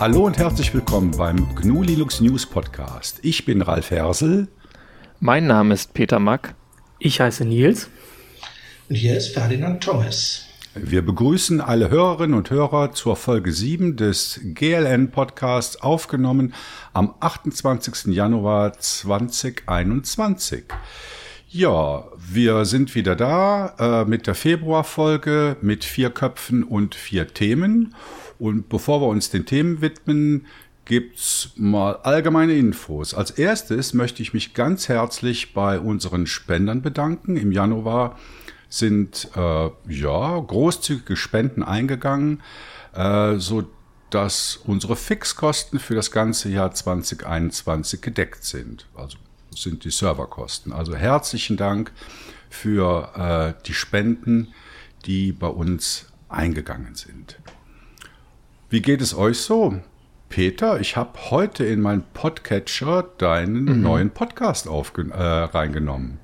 Hallo und herzlich willkommen beim GNU Linux News Podcast. Ich bin Ralf Hersel. Mein Name ist Peter Mack. Ich heiße Nils. Und hier ist Ferdinand Thomas. Wir begrüßen alle Hörerinnen und Hörer zur Folge 7 des GLN Podcasts, aufgenommen am 28. Januar 2021. Ja, wir sind wieder da äh, mit der Februarfolge mit vier Köpfen und vier Themen. Und bevor wir uns den Themen widmen, gibt's mal allgemeine Infos. Als erstes möchte ich mich ganz herzlich bei unseren Spendern bedanken. Im Januar sind äh, ja großzügige Spenden eingegangen, äh, so unsere Fixkosten für das ganze Jahr 2021 gedeckt sind. Also sind die Serverkosten. Also herzlichen Dank für äh, die Spenden, die bei uns eingegangen sind. Wie geht es euch so? Peter, ich habe heute in meinen Podcatcher deinen mhm. neuen Podcast äh, reingenommen.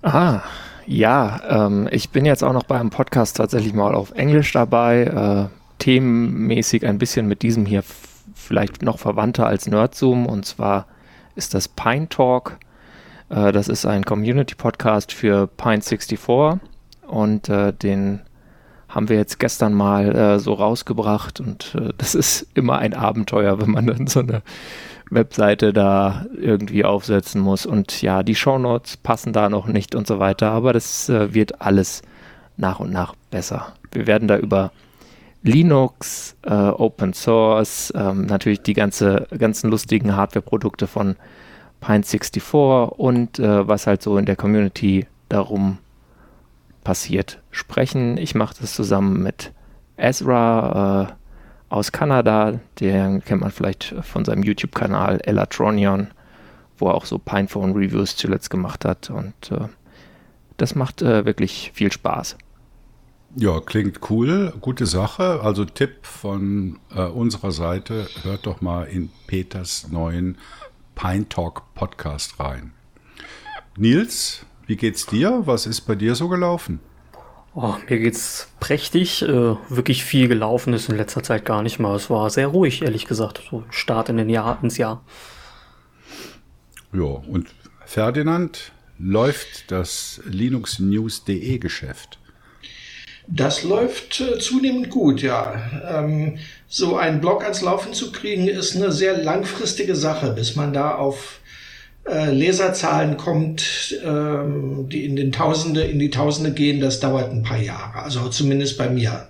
Ah, ja, ähm, ich bin jetzt auch noch beim Podcast tatsächlich mal auf Englisch dabei, äh, themenmäßig ein bisschen mit diesem hier vielleicht noch verwandter als Nerdzoom und zwar ist das Pine Talk. Äh, das ist ein Community-Podcast für Pine 64 und äh, den haben wir jetzt gestern mal äh, so rausgebracht und äh, das ist immer ein Abenteuer, wenn man dann so eine Webseite da irgendwie aufsetzen muss und ja, die Shownotes passen da noch nicht und so weiter, aber das äh, wird alles nach und nach besser. Wir werden da über Linux, äh, Open Source, ähm, natürlich die ganze, ganzen lustigen Hardware-Produkte von Pine64 und äh, was halt so in der Community darum passiert sprechen. Ich mache das zusammen mit Ezra äh, aus Kanada, den kennt man vielleicht von seinem YouTube-Kanal Elatronion, wo er auch so Pinephone-Reviews zuletzt gemacht hat und äh, das macht äh, wirklich viel Spaß. Ja, klingt cool, gute Sache. Also Tipp von äh, unserer Seite, hört doch mal in Peters neuen Pine Talk Podcast rein. Nils, wie geht's dir? Was ist bei dir so gelaufen? Oh, mir geht's prächtig. Äh, wirklich viel gelaufen ist in letzter Zeit gar nicht mal. Es war sehr ruhig, ehrlich gesagt. So Start in den Jahr, ins Jahr. Ja, und Ferdinand, läuft das linuxnews.de Geschäft? Das läuft äh, zunehmend gut, ja. Ähm, so einen Blog ans Laufen zu kriegen, ist eine sehr langfristige Sache, bis man da auf äh, Leserzahlen kommt, ähm, die in den Tausende, in die Tausende gehen. Das dauert ein paar Jahre, also zumindest bei mir.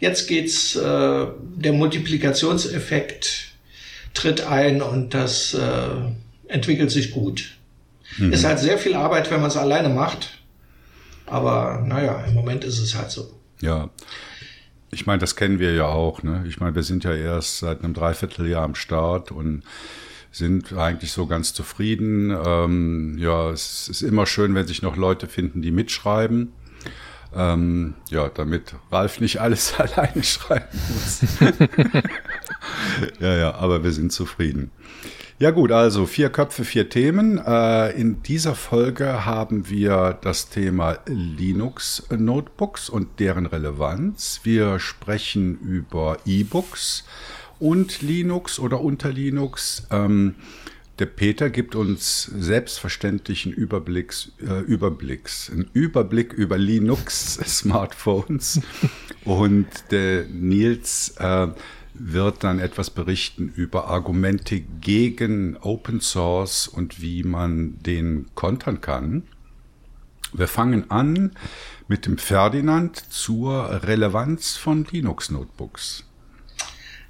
Jetzt geht's, äh, der Multiplikationseffekt tritt ein und das äh, entwickelt sich gut. Mhm. Ist halt sehr viel Arbeit, wenn man es alleine macht. Aber naja, im Moment ist es halt so. Ja. Ich meine, das kennen wir ja auch. Ne? Ich meine, wir sind ja erst seit einem Dreivierteljahr am Start und sind eigentlich so ganz zufrieden. Ähm, ja, es ist immer schön, wenn sich noch Leute finden, die mitschreiben. Ähm, ja, damit Ralf nicht alles alleine schreiben muss. ja, ja, aber wir sind zufrieden. Ja gut, also vier Köpfe, vier Themen. Äh, in dieser Folge haben wir das Thema Linux-Notebooks und deren Relevanz. Wir sprechen über E-Books und Linux oder unter Linux. Ähm, der Peter gibt uns selbstverständlichen Überblicks, äh, Überblicks, einen Überblick über Linux-Smartphones. und der Nils äh, wird dann etwas berichten über Argumente gegen Open Source und wie man den kontern kann. Wir fangen an mit dem Ferdinand zur Relevanz von Linux-Notebooks.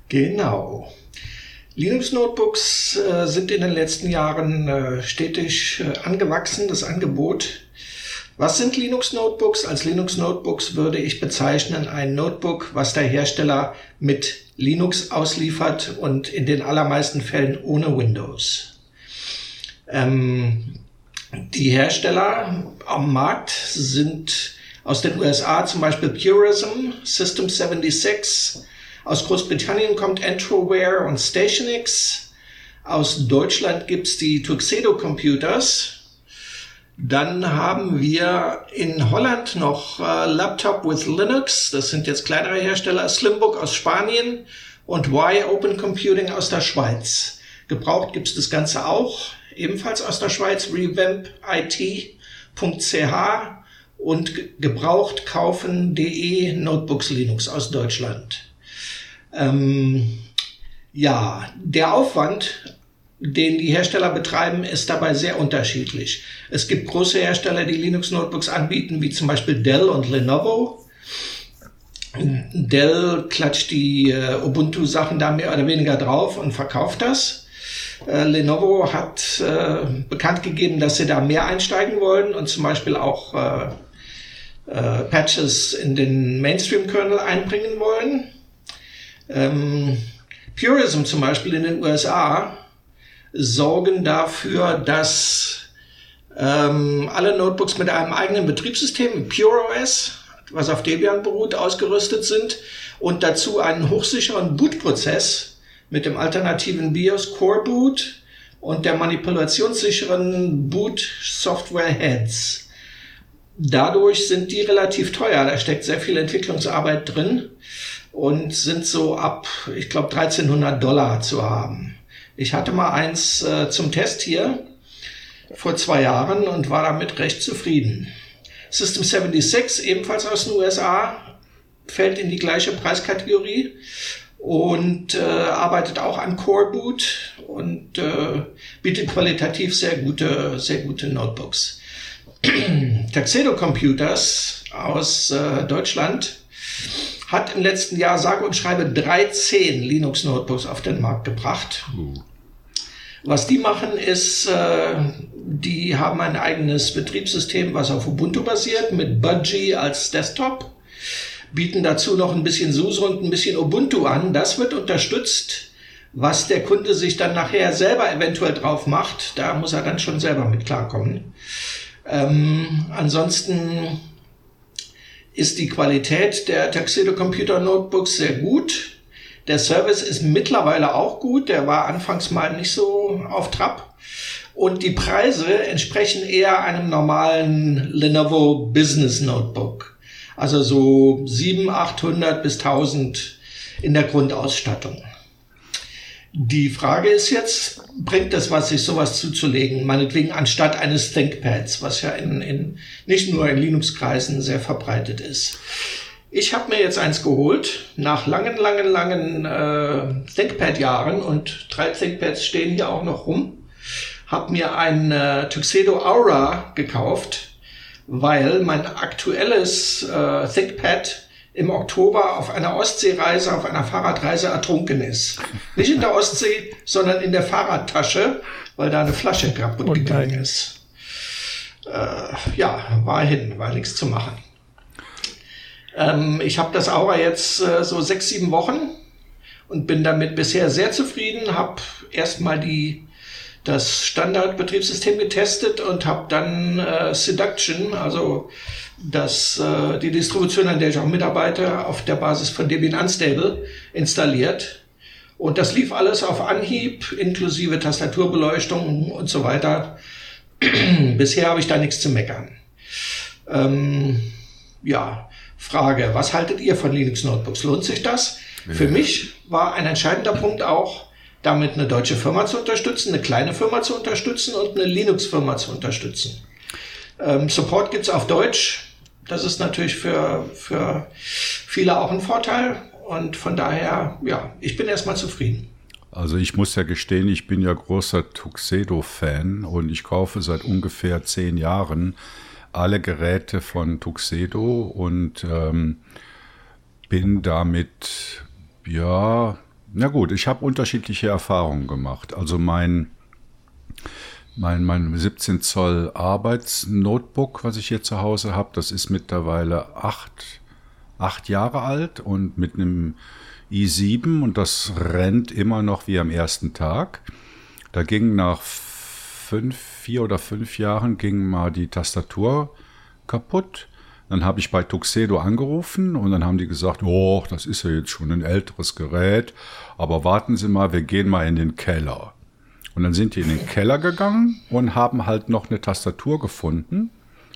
Genau. Linux-Notebooks äh, sind in den letzten Jahren äh, stetig äh, angewachsen, das Angebot. Was sind Linux-Notebooks? Als Linux-Notebooks würde ich bezeichnen ein Notebook, was der Hersteller mit Linux ausliefert und in den allermeisten Fällen ohne Windows. Ähm, die Hersteller am Markt sind aus den USA zum Beispiel Purism, System 76, aus Großbritannien kommt Entroware und Stationix. Aus Deutschland gibt's die Tuxedo Computers. Dann haben wir in Holland noch äh, Laptop with Linux. Das sind jetzt kleinere Hersteller. Slimbook aus Spanien und Y Open Computing aus der Schweiz. Gebraucht gibt es das Ganze auch, ebenfalls aus der Schweiz, revampit.ch und gebraucht kaufen.de Notebooks Linux aus Deutschland. Ähm, ja, der Aufwand, den die Hersteller betreiben, ist dabei sehr unterschiedlich. Es gibt große Hersteller, die Linux-Notebooks anbieten, wie zum Beispiel Dell und Lenovo. Dell klatscht die äh, Ubuntu-Sachen da mehr oder weniger drauf und verkauft das. Äh, Lenovo hat äh, bekannt gegeben, dass sie da mehr einsteigen wollen und zum Beispiel auch äh, äh, Patches in den Mainstream-Kernel einbringen wollen. Ähm, Purism zum Beispiel in den USA sorgen dafür, dass ähm, alle Notebooks mit einem eigenen Betriebssystem, PureOS, was auf Debian beruht, ausgerüstet sind und dazu einen hochsicheren Bootprozess mit dem alternativen BIOS Core Boot und der manipulationssicheren Boot Software Heads. Dadurch sind die relativ teuer, da steckt sehr viel Entwicklungsarbeit drin und sind so ab, ich glaube, 1300 Dollar zu haben. Ich hatte mal eins äh, zum Test hier vor zwei Jahren und war damit recht zufrieden. System 76, ebenfalls aus den USA, fällt in die gleiche Preiskategorie und äh, arbeitet auch an Core Boot und äh, bietet qualitativ sehr gute, sehr gute Notebooks. Tuxedo Computers aus äh, Deutschland hat im letzten Jahr sage und schreibe 13 Linux Notebooks auf den Markt gebracht. Uh. Was die machen ist, äh, die haben ein eigenes Betriebssystem, was auf Ubuntu basiert, mit Budgie als Desktop, bieten dazu noch ein bisschen SUSE und ein bisschen Ubuntu an. Das wird unterstützt. Was der Kunde sich dann nachher selber eventuell drauf macht, da muss er dann schon selber mit klarkommen. Ähm, ansonsten ist die Qualität der Tuxedo Computer Notebooks sehr gut. Der Service ist mittlerweile auch gut. Der war anfangs mal nicht so auf Trab. Und die Preise entsprechen eher einem normalen Lenovo Business Notebook. Also so 700, 800 bis 1000 in der Grundausstattung. Die Frage ist jetzt, bringt es was, sich sowas zuzulegen, meinetwegen anstatt eines ThinkPads, was ja in, in nicht nur in Linux-Kreisen sehr verbreitet ist. Ich habe mir jetzt eins geholt, nach langen, langen, langen äh, ThinkPad-Jahren und drei ThinkPads stehen hier auch noch rum. Habe mir ein äh, Tuxedo Aura gekauft, weil mein aktuelles äh, ThinkPad im Oktober auf einer Ostseereise, auf einer Fahrradreise ertrunken ist. Nicht in der Ostsee, sondern in der Fahrradtasche, weil da eine Flasche kaputt gegangen ist. Äh, ja, war hin, war nichts zu machen. Ähm, ich habe das Aura jetzt äh, so sechs, sieben Wochen und bin damit bisher sehr zufrieden. Habe erstmal die das Standardbetriebssystem getestet und habe dann äh, Seduction, also das, äh, die Distribution, an der ich auch mitarbeite, auf der Basis von Debian Unstable installiert. Und das lief alles auf Anhieb, inklusive Tastaturbeleuchtung und so weiter. Bisher habe ich da nichts zu meckern. Ähm, ja, Frage, was haltet ihr von Linux Notebooks? Lohnt sich das? Ja. Für mich war ein entscheidender Punkt auch, damit eine deutsche Firma zu unterstützen, eine kleine Firma zu unterstützen und eine Linux-Firma zu unterstützen. Ähm, Support gibt's auf Deutsch. Das ist natürlich für, für viele auch ein Vorteil. Und von daher, ja, ich bin erstmal zufrieden. Also ich muss ja gestehen, ich bin ja großer Tuxedo-Fan und ich kaufe seit ungefähr zehn Jahren alle Geräte von Tuxedo und ähm, bin damit, ja, na gut, ich habe unterschiedliche Erfahrungen gemacht. Also mein, mein, mein 17 Zoll Arbeitsnotebook, was ich hier zu Hause habe, das ist mittlerweile acht, acht Jahre alt und mit einem i7 und das rennt immer noch wie am ersten Tag. Da ging nach fünf, vier oder fünf Jahren ging mal die Tastatur kaputt. Dann habe ich bei Tuxedo angerufen und dann haben die gesagt, oh, das ist ja jetzt schon ein älteres Gerät, aber warten Sie mal, wir gehen mal in den Keller. Und dann sind die in den Keller gegangen und haben halt noch eine Tastatur gefunden,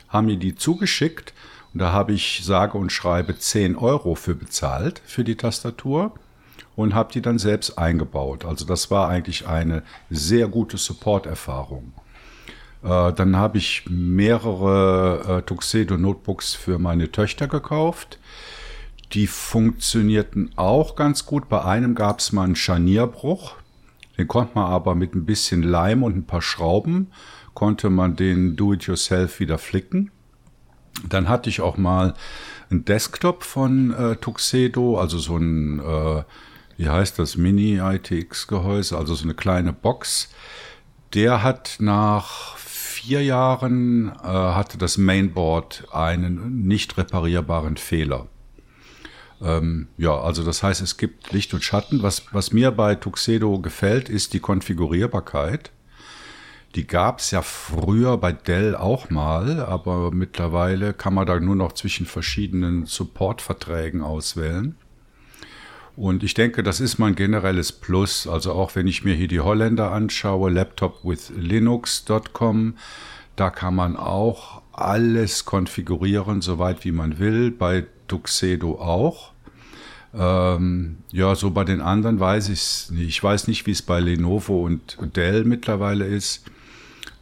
haben mir die zugeschickt und da habe ich sage und schreibe 10 Euro für bezahlt für die Tastatur. und habe die dann selbst eingebaut. Also das war eigentlich eine sehr gute Support-Erfahrung. Äh, dann habe ich mehrere äh, Tuxedo Notebooks für meine Töchter gekauft. Die funktionierten auch ganz gut. Bei einem gab es mal einen Scharnierbruch. Den konnte man aber mit ein bisschen Leim und ein paar Schrauben, konnte man den Do-it-yourself wieder flicken. Dann hatte ich auch mal einen Desktop von äh, Tuxedo, also so ein, äh, wie heißt das, Mini-ITX-Gehäuse, also so eine kleine Box. Der hat nach vier Jahren, äh, hatte das Mainboard einen nicht reparierbaren Fehler. Ähm, ja, also das heißt, es gibt Licht und Schatten. Was, was mir bei Tuxedo gefällt, ist die Konfigurierbarkeit. Die gab es ja früher bei Dell auch mal, aber mittlerweile kann man da nur noch zwischen verschiedenen Supportverträgen auswählen. Und ich denke, das ist mein generelles Plus. Also auch wenn ich mir hier die Holländer anschaue, laptopwithlinux.com, da kann man auch alles konfigurieren, soweit wie man will. Bei Tuxedo auch. Ähm, ja, so bei den anderen weiß ich es nicht. Ich weiß nicht, wie es bei Lenovo und Dell mittlerweile ist.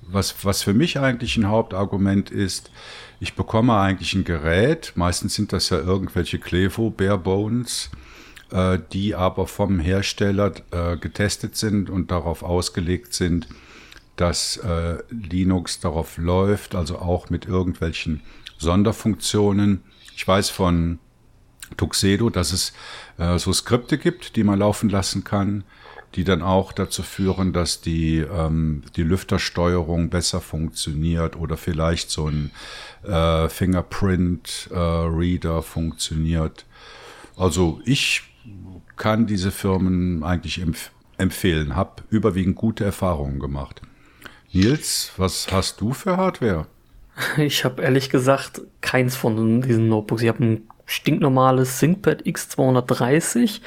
Was, was für mich eigentlich ein Hauptargument ist, ich bekomme eigentlich ein Gerät, meistens sind das ja irgendwelche Clevo Bare Bones, äh, die aber vom Hersteller äh, getestet sind und darauf ausgelegt sind, dass äh, Linux darauf läuft, also auch mit irgendwelchen Sonderfunktionen. Ich weiß von Tuxedo, dass es äh, so Skripte gibt, die man laufen lassen kann, die dann auch dazu führen, dass die, ähm, die Lüftersteuerung besser funktioniert oder vielleicht so ein äh, Fingerprint-Reader äh, funktioniert. Also ich kann diese Firmen eigentlich empf empfehlen, habe überwiegend gute Erfahrungen gemacht. Nils, was hast du für Hardware? Ich habe ehrlich gesagt keins von diesen Notebooks. Ich habe ein stinknormales ThinkPad X230.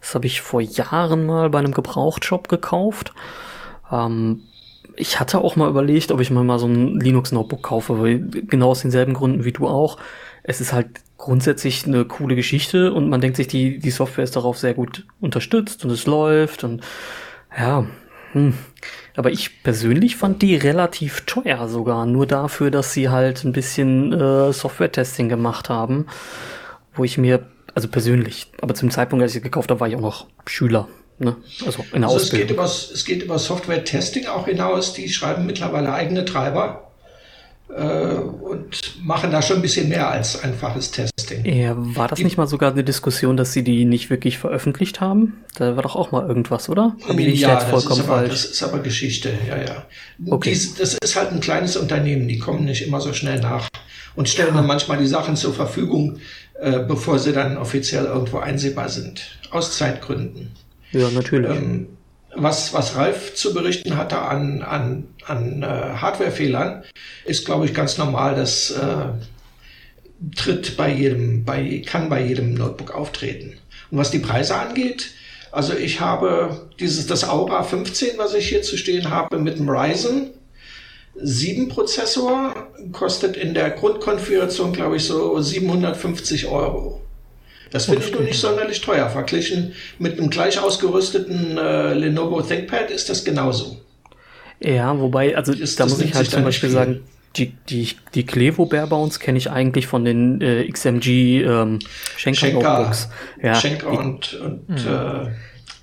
Das habe ich vor Jahren mal bei einem Gebrauchtshop gekauft. Ähm, ich hatte auch mal überlegt, ob ich mal, mal so ein Linux-Notebook kaufe, weil genau aus denselben Gründen wie du auch. Es ist halt grundsätzlich eine coole Geschichte und man denkt sich, die, die Software ist darauf sehr gut unterstützt und es läuft und ja, hm. Aber ich persönlich fand die relativ teuer sogar, nur dafür, dass sie halt ein bisschen äh, Software-Testing gemacht haben wo ich mir, also persönlich, aber zum Zeitpunkt, als ich gekauft habe, war ich auch noch Schüler. Ne? Also in der also Ausbildung. Es geht, über, es geht über Software-Testing auch hinaus. Die schreiben mittlerweile eigene Treiber äh, und machen da schon ein bisschen mehr als einfaches Testing. Ja, war das die, nicht mal sogar eine Diskussion, dass sie die nicht wirklich veröffentlicht haben? Da war doch auch mal irgendwas, oder? Hab ich ja, das ist, aber, das ist aber Geschichte, ja, ja. Okay. Die, das ist halt ein kleines Unternehmen, die kommen nicht immer so schnell nach und stellen dann manchmal die Sachen zur Verfügung, äh, bevor sie dann offiziell irgendwo einsehbar sind. Aus Zeitgründen. Ja, natürlich. Ähm, was, was Ralf zu berichten hatte an, an, an äh, Hardwarefehlern, ist, glaube ich, ganz normal. Das äh, tritt bei jedem, bei, kann bei jedem Notebook auftreten. Und was die Preise angeht, also ich habe dieses, das Aura 15, was ich hier zu stehen habe, mit dem Ryzen 7 Prozessor kostet in der Grundkonfiguration, glaube ich, so 750 Euro. Das finde ich nur nicht sonderlich teuer. Verglichen mit einem gleich ausgerüsteten äh, Lenovo ThinkPad ist das genauso. Ja, wobei, also ist, da muss ich halt zum Beispiel sagen, die, die, die Clevo Barebones kenne ich eigentlich von den äh, XMG ähm, Schenker, Schenker Notebooks. Ja, Schenker und, und mhm. äh,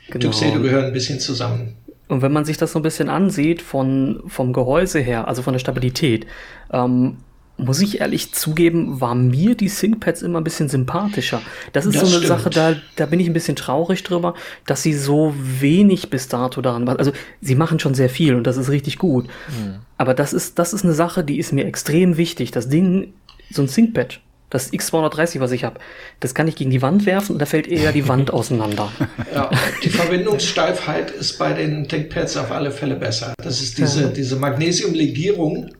genau. Tuxedo gehören ein bisschen zusammen. Und wenn man sich das so ein bisschen ansieht von, vom Gehäuse her, also von der Stabilität, ähm, muss ich ehrlich zugeben, war mir die ThinkPads immer ein bisschen sympathischer. Das ist das so eine stimmt. Sache, da, da bin ich ein bisschen traurig drüber, dass sie so wenig bis dato daran machen. Also sie machen schon sehr viel und das ist richtig gut. Mhm. Aber das ist, das ist eine Sache, die ist mir extrem wichtig. Das Ding, so ein ThinkPad, das X230, was ich habe, das kann ich gegen die Wand werfen und da fällt eher die Wand auseinander. Ja, die Verbindungssteifheit ist bei den ThinkPads auf alle Fälle besser. Das ist diese, ja. diese Magnesiumlegierung,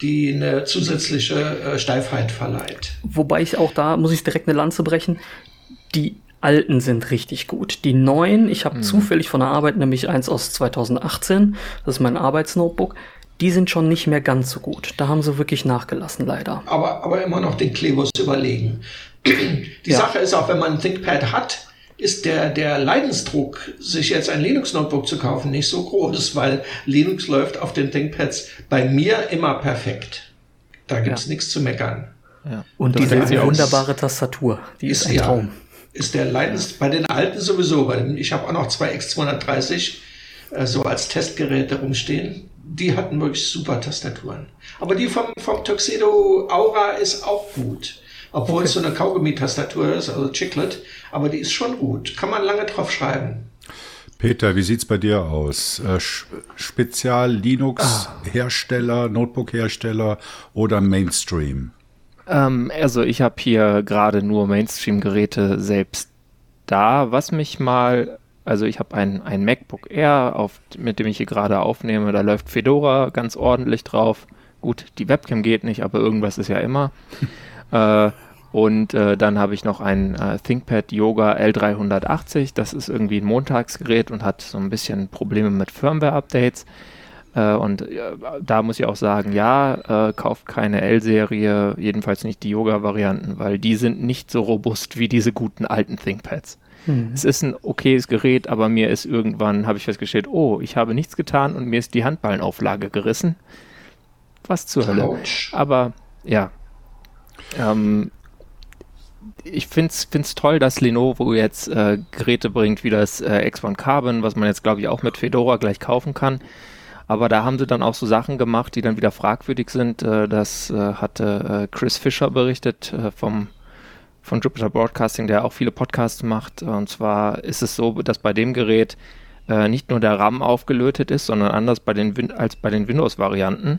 die eine zusätzliche äh, Steifheit verleiht. Wobei ich auch da, muss ich direkt eine Lanze brechen, die alten sind richtig gut. Die neuen, ich habe mhm. zufällig von der Arbeit nämlich eins aus 2018, das ist mein Arbeitsnotebook, die sind schon nicht mehr ganz so gut. Da haben sie wirklich nachgelassen, leider. Aber, aber immer noch den Klebus überlegen. Die ja. Sache ist auch, wenn man ein ThinkPad hat, ist der, der Leidensdruck, sich jetzt ein Linux-Notebook zu kaufen, nicht so groß, weil Linux läuft auf den ThinkPads bei mir immer perfekt. Da gibt's ja. nichts zu meckern. Ja. Und die diese wunderbare Tastatur, die ist, ist ein Traum. Ist der Leidens, bei den alten sowieso, weil ich habe auch noch zwei X230 äh, so als Testgeräte rumstehen. Die hatten wirklich super Tastaturen. Aber die vom, vom Tuxedo Aura ist auch gut. Obwohl okay. es so eine Kaugummi-Tastatur ist, also Chiclet, aber die ist schon gut. Kann man lange drauf schreiben. Peter, wie sieht's bei dir aus? Äh, Spezial Linux-Hersteller, ah. Notebook-Hersteller oder Mainstream? Ähm, also ich habe hier gerade nur Mainstream-Geräte selbst da. Was mich mal, also ich habe ein, ein MacBook Air, auf, mit dem ich hier gerade aufnehme. Da läuft Fedora ganz ordentlich drauf. Gut, die Webcam geht nicht, aber irgendwas ist ja immer. äh, und äh, dann habe ich noch ein äh, ThinkPad Yoga L380. Das ist irgendwie ein Montagsgerät und hat so ein bisschen Probleme mit Firmware-Updates. Äh, und da muss ich auch sagen, ja, äh, kauft keine L-Serie, jedenfalls nicht die Yoga-Varianten, weil die sind nicht so robust wie diese guten alten ThinkPads. Hm. Es ist ein okayes Gerät, aber mir ist irgendwann, habe ich festgestellt, oh, ich habe nichts getan und mir ist die Handballenauflage gerissen. Was zur Hölle. Aber ja, ähm, ich finde es toll, dass Lenovo jetzt äh, Geräte bringt wie das äh, X1 Carbon, was man jetzt glaube ich auch mit Fedora gleich kaufen kann. Aber da haben sie dann auch so Sachen gemacht, die dann wieder fragwürdig sind. Äh, das äh, hatte äh, Chris Fischer berichtet äh, vom, von Jupiter Broadcasting, der auch viele Podcasts macht. Und zwar ist es so, dass bei dem Gerät nicht nur der RAM aufgelötet ist, sondern anders bei den Win als bei den Windows-Varianten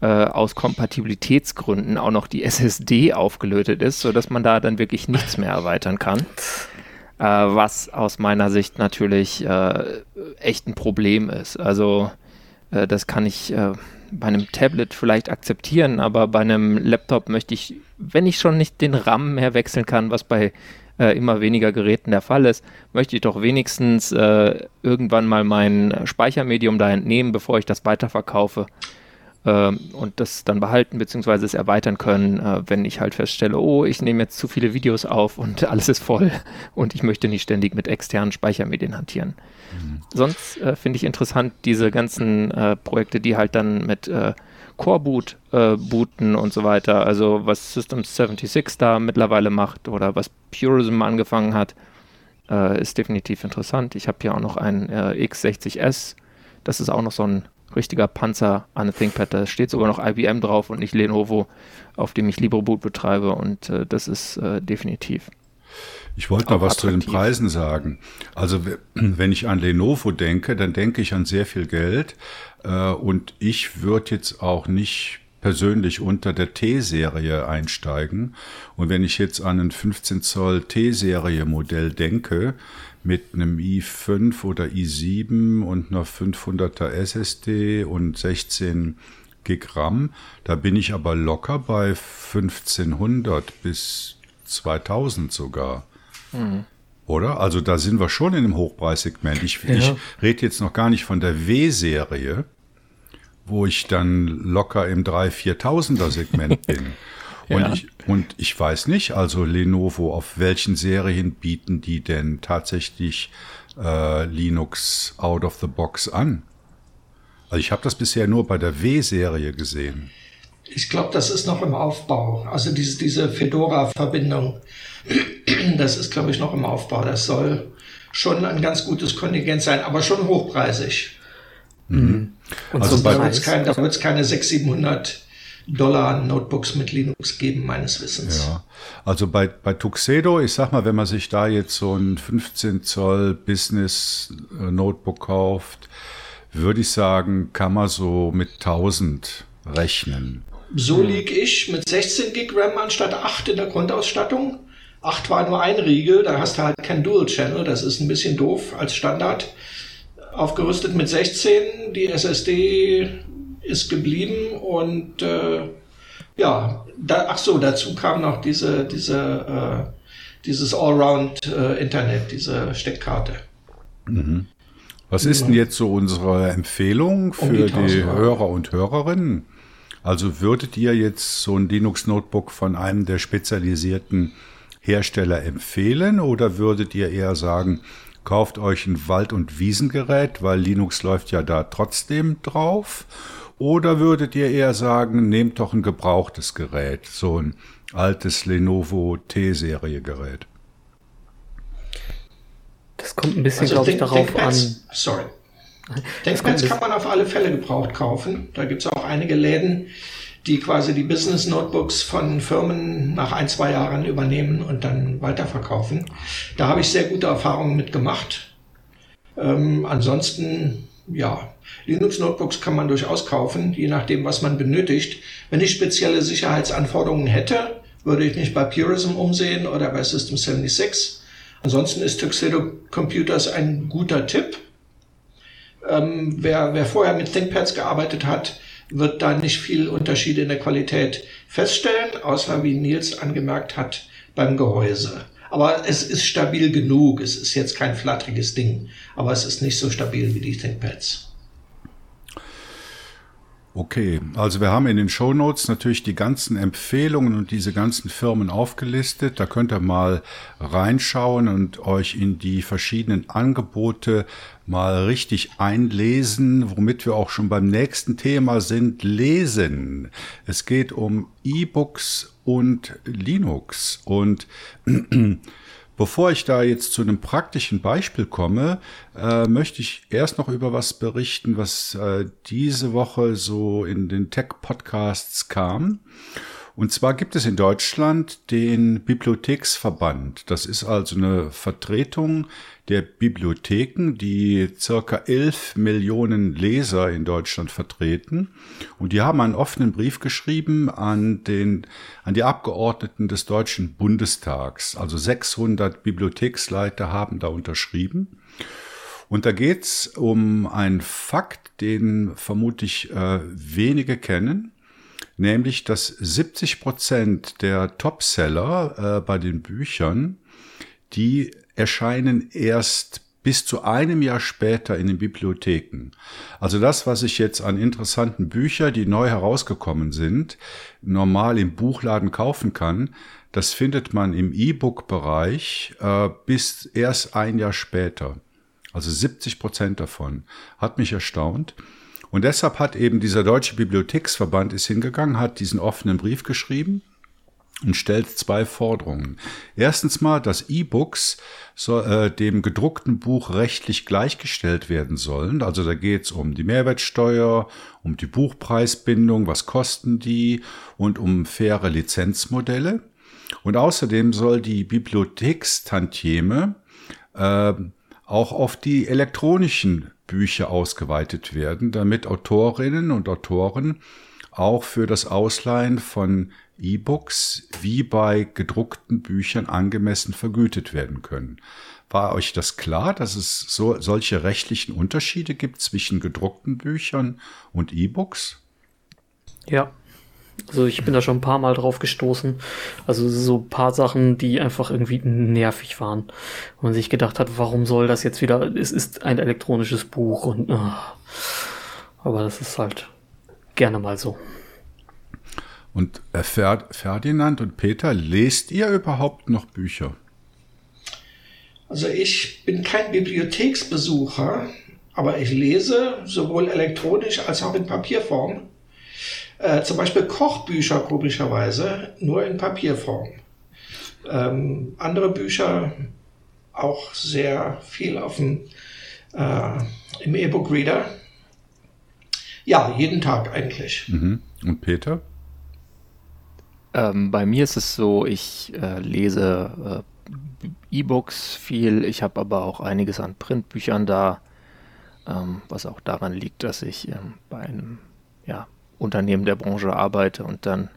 äh, aus Kompatibilitätsgründen auch noch die SSD aufgelötet ist, sodass man da dann wirklich nichts mehr erweitern kann. Äh, was aus meiner Sicht natürlich äh, echt ein Problem ist. Also äh, das kann ich äh, bei einem Tablet vielleicht akzeptieren, aber bei einem Laptop möchte ich, wenn ich schon nicht den RAM mehr wechseln kann, was bei äh, immer weniger Geräten der Fall ist, möchte ich doch wenigstens äh, irgendwann mal mein Speichermedium da entnehmen, bevor ich das weiterverkaufe ähm, und das dann behalten bzw. es erweitern können, äh, wenn ich halt feststelle, oh, ich nehme jetzt zu viele Videos auf und alles ist voll und ich möchte nicht ständig mit externen Speichermedien hantieren. Mhm. Sonst äh, finde ich interessant diese ganzen äh, Projekte, die halt dann mit äh, Core Boot äh, booten und so weiter. Also was System 76 da mittlerweile macht oder was Purism angefangen hat, äh, ist definitiv interessant. Ich habe hier auch noch einen X60S. Das ist auch noch so ein richtiger Panzer an der ThinkPad. Da steht sogar noch IBM drauf und nicht Lenovo, auf dem ich LibreBoot betreibe und äh, das ist äh, definitiv. Ich wollte noch was attraktiv. zu den Preisen sagen. Also wenn ich an Lenovo denke, dann denke ich an sehr viel Geld äh, und ich würde jetzt auch nicht persönlich unter der T-Serie einsteigen. Und wenn ich jetzt an ein 15 Zoll T-Serie Modell denke, mit einem i5 oder i7 und einer 500er SSD und 16 Gig RAM. Da bin ich aber locker bei 1500 bis 2000 sogar. Mhm. Oder? Also da sind wir schon in einem Hochpreissegment. Ich, ja. ich rede jetzt noch gar nicht von der W-Serie, wo ich dann locker im 3.000, 4.000er Segment bin. Und, ja. ich, und ich weiß nicht, also Lenovo, auf welchen Serien bieten die denn tatsächlich äh, Linux out of the box an? Also ich habe das bisher nur bei der W-Serie gesehen. Ich glaube, das ist noch im Aufbau. Also diese, diese Fedora-Verbindung, das ist, glaube ich, noch im Aufbau. Das soll schon ein ganz gutes Kontingent sein, aber schon hochpreisig. Mhm. Und also da wird es kein, keine 600, 700 Dollar Notebooks mit Linux geben, meines Wissens. Ja, also bei, bei Tuxedo, ich sag mal, wenn man sich da jetzt so ein 15 Zoll Business äh, Notebook kauft, würde ich sagen, kann man so mit 1000 rechnen. So lieg ich mit 16 Gig RAM anstatt 8 in der Grundausstattung. 8 war nur ein Riegel, da hast du halt kein Dual Channel, das ist ein bisschen doof als Standard. Aufgerüstet mit 16, die SSD ist geblieben und äh, ja, da, ach so, dazu kam noch diese, diese, äh, dieses Allround-Internet, äh, diese Steckkarte. Mhm. Was ist denn jetzt so unsere Empfehlung für um die, die Hörer und Hörerinnen? Also würdet ihr jetzt so ein Linux-Notebook von einem der spezialisierten Hersteller empfehlen oder würdet ihr eher sagen, kauft euch ein Wald- und Wiesengerät, weil Linux läuft ja da trotzdem drauf? Oder würdet ihr eher sagen, nehmt doch ein gebrauchtes Gerät, so ein altes Lenovo T-Serie-Gerät? Das kommt ein bisschen, also glaube ich, darauf an. Sorry. Denkpads kann man auf alle Fälle gebraucht kaufen. Da gibt es auch einige Läden, die quasi die Business Notebooks von Firmen nach ein, zwei Jahren übernehmen und dann weiterverkaufen. Da habe ich sehr gute Erfahrungen mit gemacht. Ähm, ansonsten, ja, Linux Notebooks kann man durchaus kaufen, je nachdem, was man benötigt. Wenn ich spezielle Sicherheitsanforderungen hätte, würde ich mich bei Purism umsehen oder bei System 76. Ansonsten ist Tuxedo Computers ein guter Tipp. Ähm, wer, wer vorher mit ThinkPads gearbeitet hat, wird da nicht viel Unterschied in der Qualität feststellen, außer wie Nils angemerkt hat beim Gehäuse. Aber es ist stabil genug. Es ist jetzt kein flatteriges Ding, aber es ist nicht so stabil wie die ThinkPads. Okay, also wir haben in den Show Notes natürlich die ganzen Empfehlungen und diese ganzen Firmen aufgelistet. Da könnt ihr mal reinschauen und euch in die verschiedenen Angebote mal richtig einlesen, womit wir auch schon beim nächsten Thema sind, lesen. Es geht um E-Books und Linux und Bevor ich da jetzt zu einem praktischen Beispiel komme, äh, möchte ich erst noch über was berichten, was äh, diese Woche so in den Tech-Podcasts kam. Und zwar gibt es in Deutschland den Bibliotheksverband. Das ist also eine Vertretung der Bibliotheken, die circa 11 Millionen Leser in Deutschland vertreten. Und die haben einen offenen Brief geschrieben an den, an die Abgeordneten des Deutschen Bundestags. Also 600 Bibliotheksleiter haben da unterschrieben. Und da geht's um einen Fakt, den vermutlich äh, wenige kennen nämlich dass 70 Prozent der Topseller äh, bei den Büchern, die erscheinen erst bis zu einem Jahr später in den Bibliotheken. Also das, was ich jetzt an interessanten Büchern, die neu herausgekommen sind, normal im Buchladen kaufen kann, das findet man im E-Book-Bereich äh, bis erst ein Jahr später. Also 70 Prozent davon. Hat mich erstaunt. Und deshalb hat eben dieser Deutsche Bibliotheksverband ist hingegangen, hat diesen offenen Brief geschrieben und stellt zwei Forderungen. Erstens mal, dass E-Books so, äh, dem gedruckten Buch rechtlich gleichgestellt werden sollen. Also da geht es um die Mehrwertsteuer, um die Buchpreisbindung, was kosten die und um faire Lizenzmodelle. Und außerdem soll die Bibliothekstantieme äh, auch auf die elektronischen Bücher ausgeweitet werden, damit Autorinnen und Autoren auch für das Ausleihen von E-Books wie bei gedruckten Büchern angemessen vergütet werden können. War euch das klar, dass es so, solche rechtlichen Unterschiede gibt zwischen gedruckten Büchern und E-Books? Ja, also ich bin da schon ein paar Mal drauf gestoßen. Also so ein paar Sachen, die einfach irgendwie nervig waren. Und man sich gedacht hat, warum soll das jetzt wieder? Es ist ein elektronisches Buch und oh. aber das ist halt gerne mal so. Und äh, Ferdinand und Peter, lest ihr überhaupt noch Bücher? Also ich bin kein Bibliotheksbesucher, aber ich lese sowohl elektronisch als auch in Papierform. Äh, zum Beispiel Kochbücher komischerweise nur in Papierform. Ähm, andere Bücher auch sehr viel auf dem, äh, im E-Book-Reader. Ja, jeden Tag eigentlich. Mhm. Und Peter? Ähm, bei mir ist es so, ich äh, lese äh, E-Books viel. Ich habe aber auch einiges an Printbüchern da, ähm, was auch daran liegt, dass ich ähm, bei einem ja, Unternehmen der Branche arbeite und dann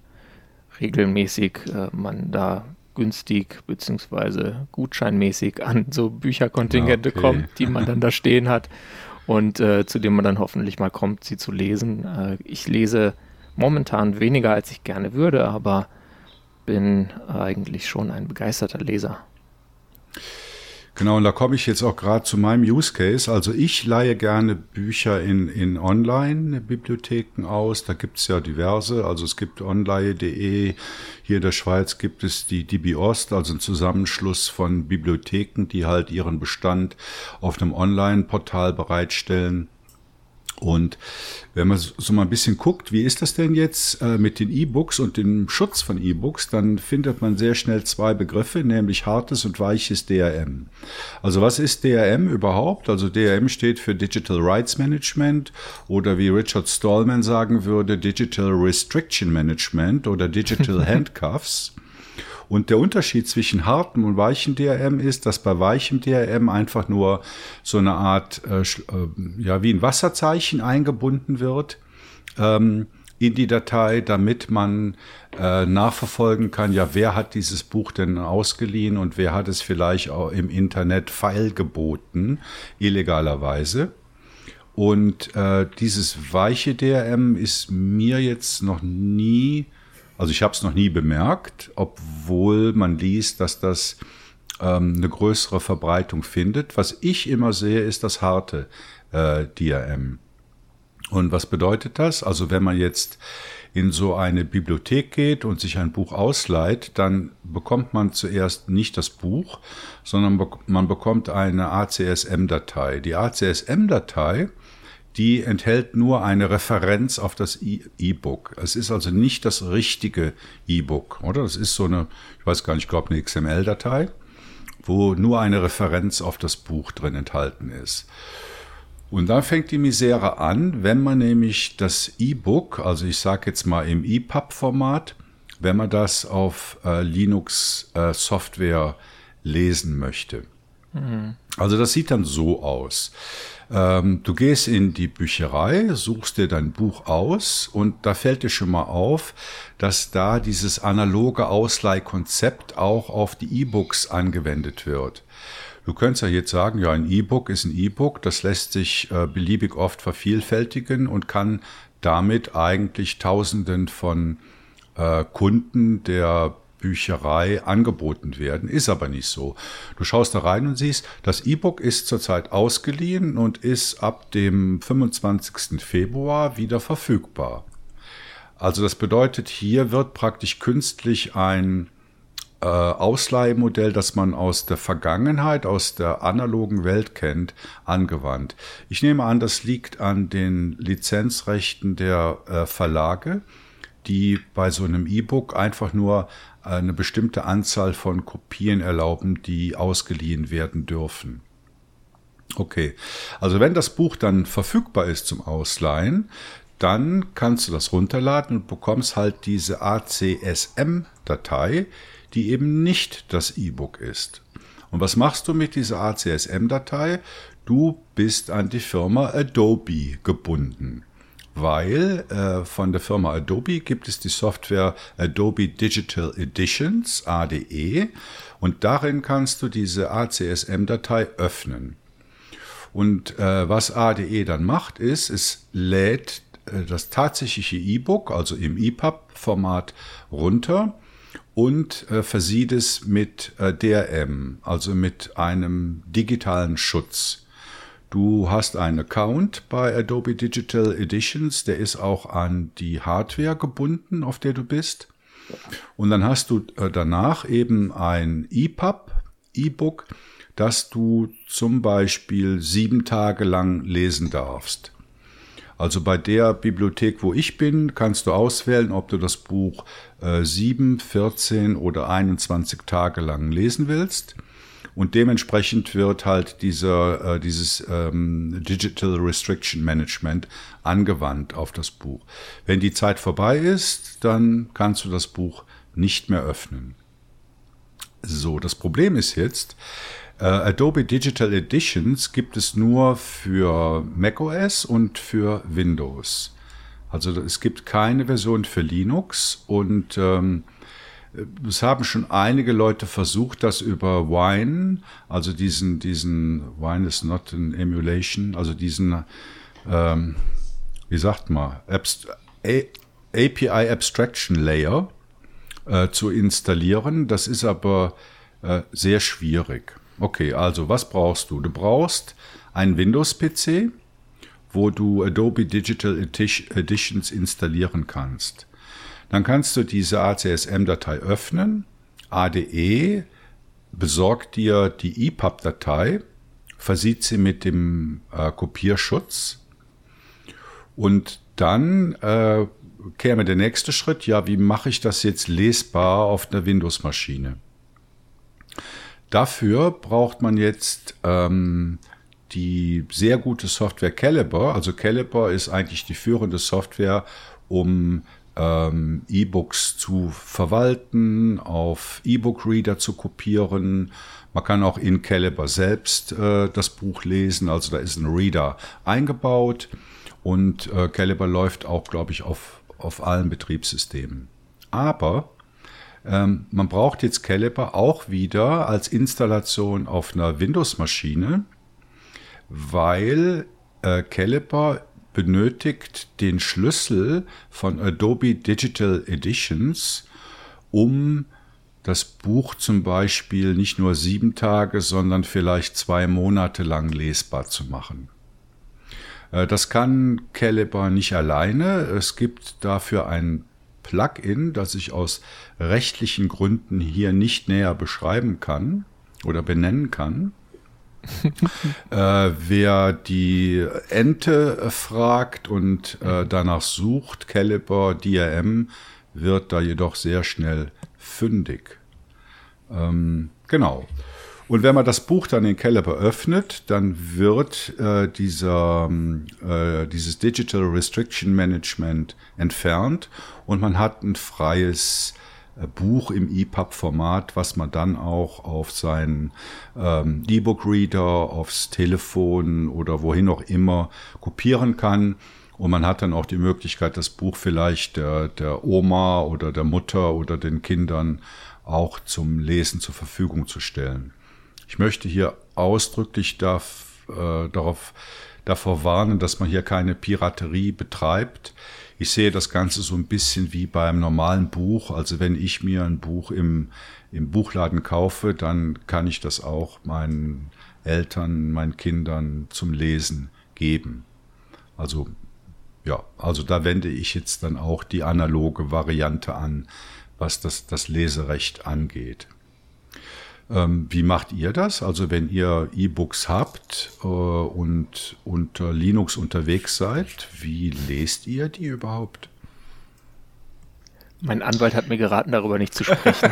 regelmäßig äh, man da günstig beziehungsweise gutscheinmäßig an so Bücherkontingente okay. kommt, die man dann da stehen hat und äh, zu dem man dann hoffentlich mal kommt, sie zu lesen. Äh, ich lese momentan weniger, als ich gerne würde, aber bin eigentlich schon ein begeisterter Leser. Genau, und da komme ich jetzt auch gerade zu meinem Use Case. Also ich leihe gerne Bücher in, in Online-Bibliotheken aus. Da gibt's ja diverse. Also es gibt online.de. Hier in der Schweiz gibt es die DB Ost, also ein Zusammenschluss von Bibliotheken, die halt ihren Bestand auf einem Online-Portal bereitstellen. Und wenn man so mal ein bisschen guckt, wie ist das denn jetzt äh, mit den E-Books und dem Schutz von E-Books, dann findet man sehr schnell zwei Begriffe, nämlich hartes und weiches DRM. Also was ist DRM überhaupt? Also DRM steht für Digital Rights Management oder wie Richard Stallman sagen würde, Digital Restriction Management oder Digital Handcuffs. Und der Unterschied zwischen hartem und weichem DRM ist, dass bei weichem DRM einfach nur so eine Art, äh, äh, ja, wie ein Wasserzeichen eingebunden wird ähm, in die Datei, damit man äh, nachverfolgen kann, ja, wer hat dieses Buch denn ausgeliehen und wer hat es vielleicht auch im Internet feilgeboten, illegalerweise. Und äh, dieses weiche DRM ist mir jetzt noch nie also ich habe es noch nie bemerkt, obwohl man liest, dass das ähm, eine größere Verbreitung findet. Was ich immer sehe, ist das harte äh, DRM. Und was bedeutet das? Also wenn man jetzt in so eine Bibliothek geht und sich ein Buch ausleiht, dann bekommt man zuerst nicht das Buch, sondern man bekommt eine ACSM-Datei. Die ACSM-Datei die enthält nur eine Referenz auf das E-Book. Es ist also nicht das richtige E-Book, oder? Das ist so eine, ich weiß gar nicht, ich glaube eine XML-Datei, wo nur eine Referenz auf das Buch drin enthalten ist. Und da fängt die Misere an, wenn man nämlich das E-Book, also ich sage jetzt mal im EPUB-Format, wenn man das auf äh, Linux-Software äh, lesen möchte. Mhm. Also das sieht dann so aus. Ähm, du gehst in die Bücherei, suchst dir dein Buch aus und da fällt dir schon mal auf, dass da dieses analoge Ausleihkonzept auch auf die E-Books angewendet wird. Du könntest ja jetzt sagen, ja, ein E-Book ist ein E-Book, das lässt sich äh, beliebig oft vervielfältigen und kann damit eigentlich Tausenden von äh, Kunden der Bücherei angeboten werden, ist aber nicht so. Du schaust da rein und siehst, das E-Book ist zurzeit ausgeliehen und ist ab dem 25. Februar wieder verfügbar. Also das bedeutet, hier wird praktisch künstlich ein äh, Ausleihmodell, das man aus der Vergangenheit, aus der analogen Welt kennt, angewandt. Ich nehme an, das liegt an den Lizenzrechten der äh, Verlage, die bei so einem E-Book einfach nur eine bestimmte Anzahl von Kopien erlauben, die ausgeliehen werden dürfen. Okay, also wenn das Buch dann verfügbar ist zum Ausleihen, dann kannst du das runterladen und bekommst halt diese ACSM-Datei, die eben nicht das E-Book ist. Und was machst du mit dieser ACSM-Datei? Du bist an die Firma Adobe gebunden weil äh, von der Firma Adobe gibt es die Software Adobe Digital Editions, ADE, und darin kannst du diese ACSM-Datei öffnen. Und äh, was ADE dann macht, ist, es lädt äh, das tatsächliche E-Book, also im EPUB-Format, runter und äh, versieht es mit äh, DRM, also mit einem digitalen Schutz. Du hast einen Account bei Adobe Digital Editions, der ist auch an die Hardware gebunden, auf der du bist. Und dann hast du äh, danach eben ein EPUB, E-Book, das du zum Beispiel sieben Tage lang lesen darfst. Also bei der Bibliothek, wo ich bin, kannst du auswählen, ob du das Buch äh, 7, 14 oder 21 Tage lang lesen willst. Und dementsprechend wird halt dieser, äh, dieses ähm, Digital Restriction Management angewandt auf das Buch. Wenn die Zeit vorbei ist, dann kannst du das Buch nicht mehr öffnen. So, das Problem ist jetzt, äh, Adobe Digital Editions gibt es nur für macOS und für Windows. Also es gibt keine Version für Linux und ähm, es haben schon einige Leute versucht, das über Wine, also diesen, diesen, Wine is not an emulation, also diesen, ähm, wie sagt man, Abst API Abstraction Layer äh, zu installieren. Das ist aber äh, sehr schwierig. Okay, also was brauchst du? Du brauchst einen Windows-PC, wo du Adobe Digital Editions installieren kannst. Dann kannst du diese ACSM-Datei öffnen, ADE, besorgt dir die EPUB-Datei, versieht sie mit dem äh, Kopierschutz und dann äh, käme der nächste Schritt, ja, wie mache ich das jetzt lesbar auf einer Windows-Maschine? Dafür braucht man jetzt ähm, die sehr gute Software Caliber. Also Caliber ist eigentlich die führende Software, um ähm, E-Books zu verwalten, auf E-Book-Reader zu kopieren. Man kann auch in Caliber selbst äh, das Buch lesen, also da ist ein Reader eingebaut und äh, Caliber läuft auch, glaube ich, auf, auf allen Betriebssystemen. Aber ähm, man braucht jetzt Caliber auch wieder als Installation auf einer Windows-Maschine, weil äh, Caliber benötigt den Schlüssel von Adobe Digital Editions, um das Buch zum Beispiel nicht nur sieben Tage, sondern vielleicht zwei Monate lang lesbar zu machen. Äh, das kann Caliber nicht alleine. Es gibt dafür ein Plugin, das ich aus rechtlichen Gründen hier nicht näher beschreiben kann oder benennen kann. äh, wer die Ente fragt und äh, danach sucht, Caliber DRM, wird da jedoch sehr schnell fündig. Ähm, genau. Und wenn man das Buch dann in Caliber öffnet, dann wird äh, dieser, äh, dieses Digital Restriction Management entfernt und man hat ein freies Buch im EPUB-Format, was man dann auch auf seinen ähm, E-Book-Reader, aufs Telefon oder wohin auch immer kopieren kann. Und man hat dann auch die Möglichkeit, das Buch vielleicht der, der Oma oder der Mutter oder den Kindern auch zum Lesen zur Verfügung zu stellen. Ich möchte hier ausdrücklich darf, äh, darauf, davor warnen, dass man hier keine Piraterie betreibt. Ich sehe das Ganze so ein bisschen wie beim normalen Buch. Also wenn ich mir ein Buch im, im Buchladen kaufe, dann kann ich das auch meinen Eltern, meinen Kindern zum Lesen geben. Also ja, also da wende ich jetzt dann auch die analoge Variante an, was das, das Leserecht angeht. Ähm, wie macht ihr das? Also wenn ihr E-Books habt äh, und unter Linux unterwegs seid, wie lest ihr die überhaupt? Mein Anwalt hat mir geraten, darüber nicht zu sprechen.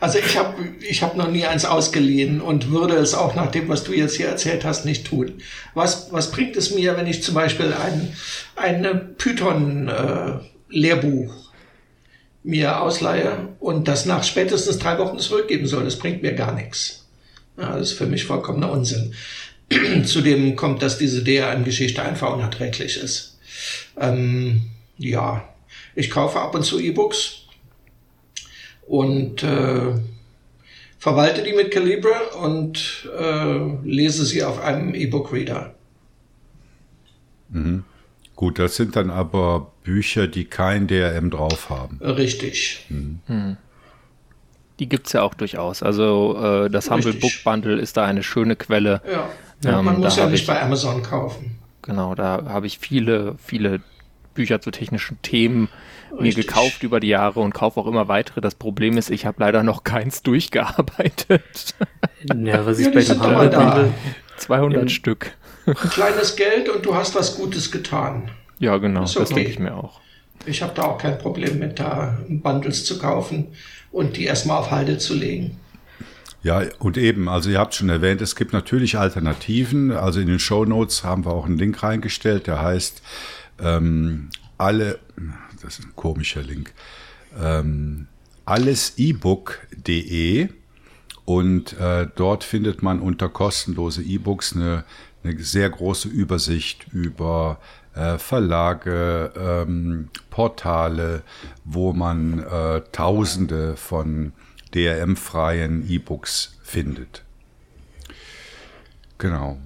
also ich habe ich hab noch nie eins ausgeliehen und würde es auch nach dem, was du jetzt hier erzählt hast, nicht tun. Was, was bringt es mir, wenn ich zum Beispiel ein, ein Python-Lehrbuch äh, mir ausleihe und das nach spätestens drei Wochen zurückgeben soll. Das bringt mir gar nichts. Ja, das ist für mich vollkommener Unsinn. Zudem kommt, dass diese DRM-Geschichte einfach unerträglich ist. Ähm, ja, ich kaufe ab und zu E-Books und äh, verwalte die mit Calibre und äh, lese sie auf einem E-Book-Reader. Mhm. Gut, das sind dann aber Bücher, die kein DRM drauf haben. Richtig. Hm. Hm. Die gibt es ja auch durchaus. Also äh, das Humble Book Bundle ist da eine schöne Quelle. Ja, ja ähm, man muss ja nicht ich, bei Amazon kaufen. Genau, da habe ich viele, viele Bücher zu technischen Themen Richtig. mir gekauft über die Jahre und kaufe auch immer weitere. Das Problem ist, ich habe leider noch keins durchgearbeitet. Ja, was ich ja, bei dem Humble Bundle 200 Im, Stück ein kleines Geld und du hast was Gutes getan. Ja, genau, okay. das denke ich mir auch. Ich habe da auch kein Problem mit, da Bundles zu kaufen und die erstmal auf Halde zu legen. Ja, und eben, also ihr habt schon erwähnt, es gibt natürlich Alternativen. Also in den Show Notes haben wir auch einen Link reingestellt, der heißt ähm, alle, das ist ein komischer Link, ähm, allesebook.de und äh, dort findet man unter kostenlose E-Books eine eine sehr große Übersicht über äh, Verlage, ähm, Portale, wo man äh, Tausende von DRM-freien E-Books findet. Genau.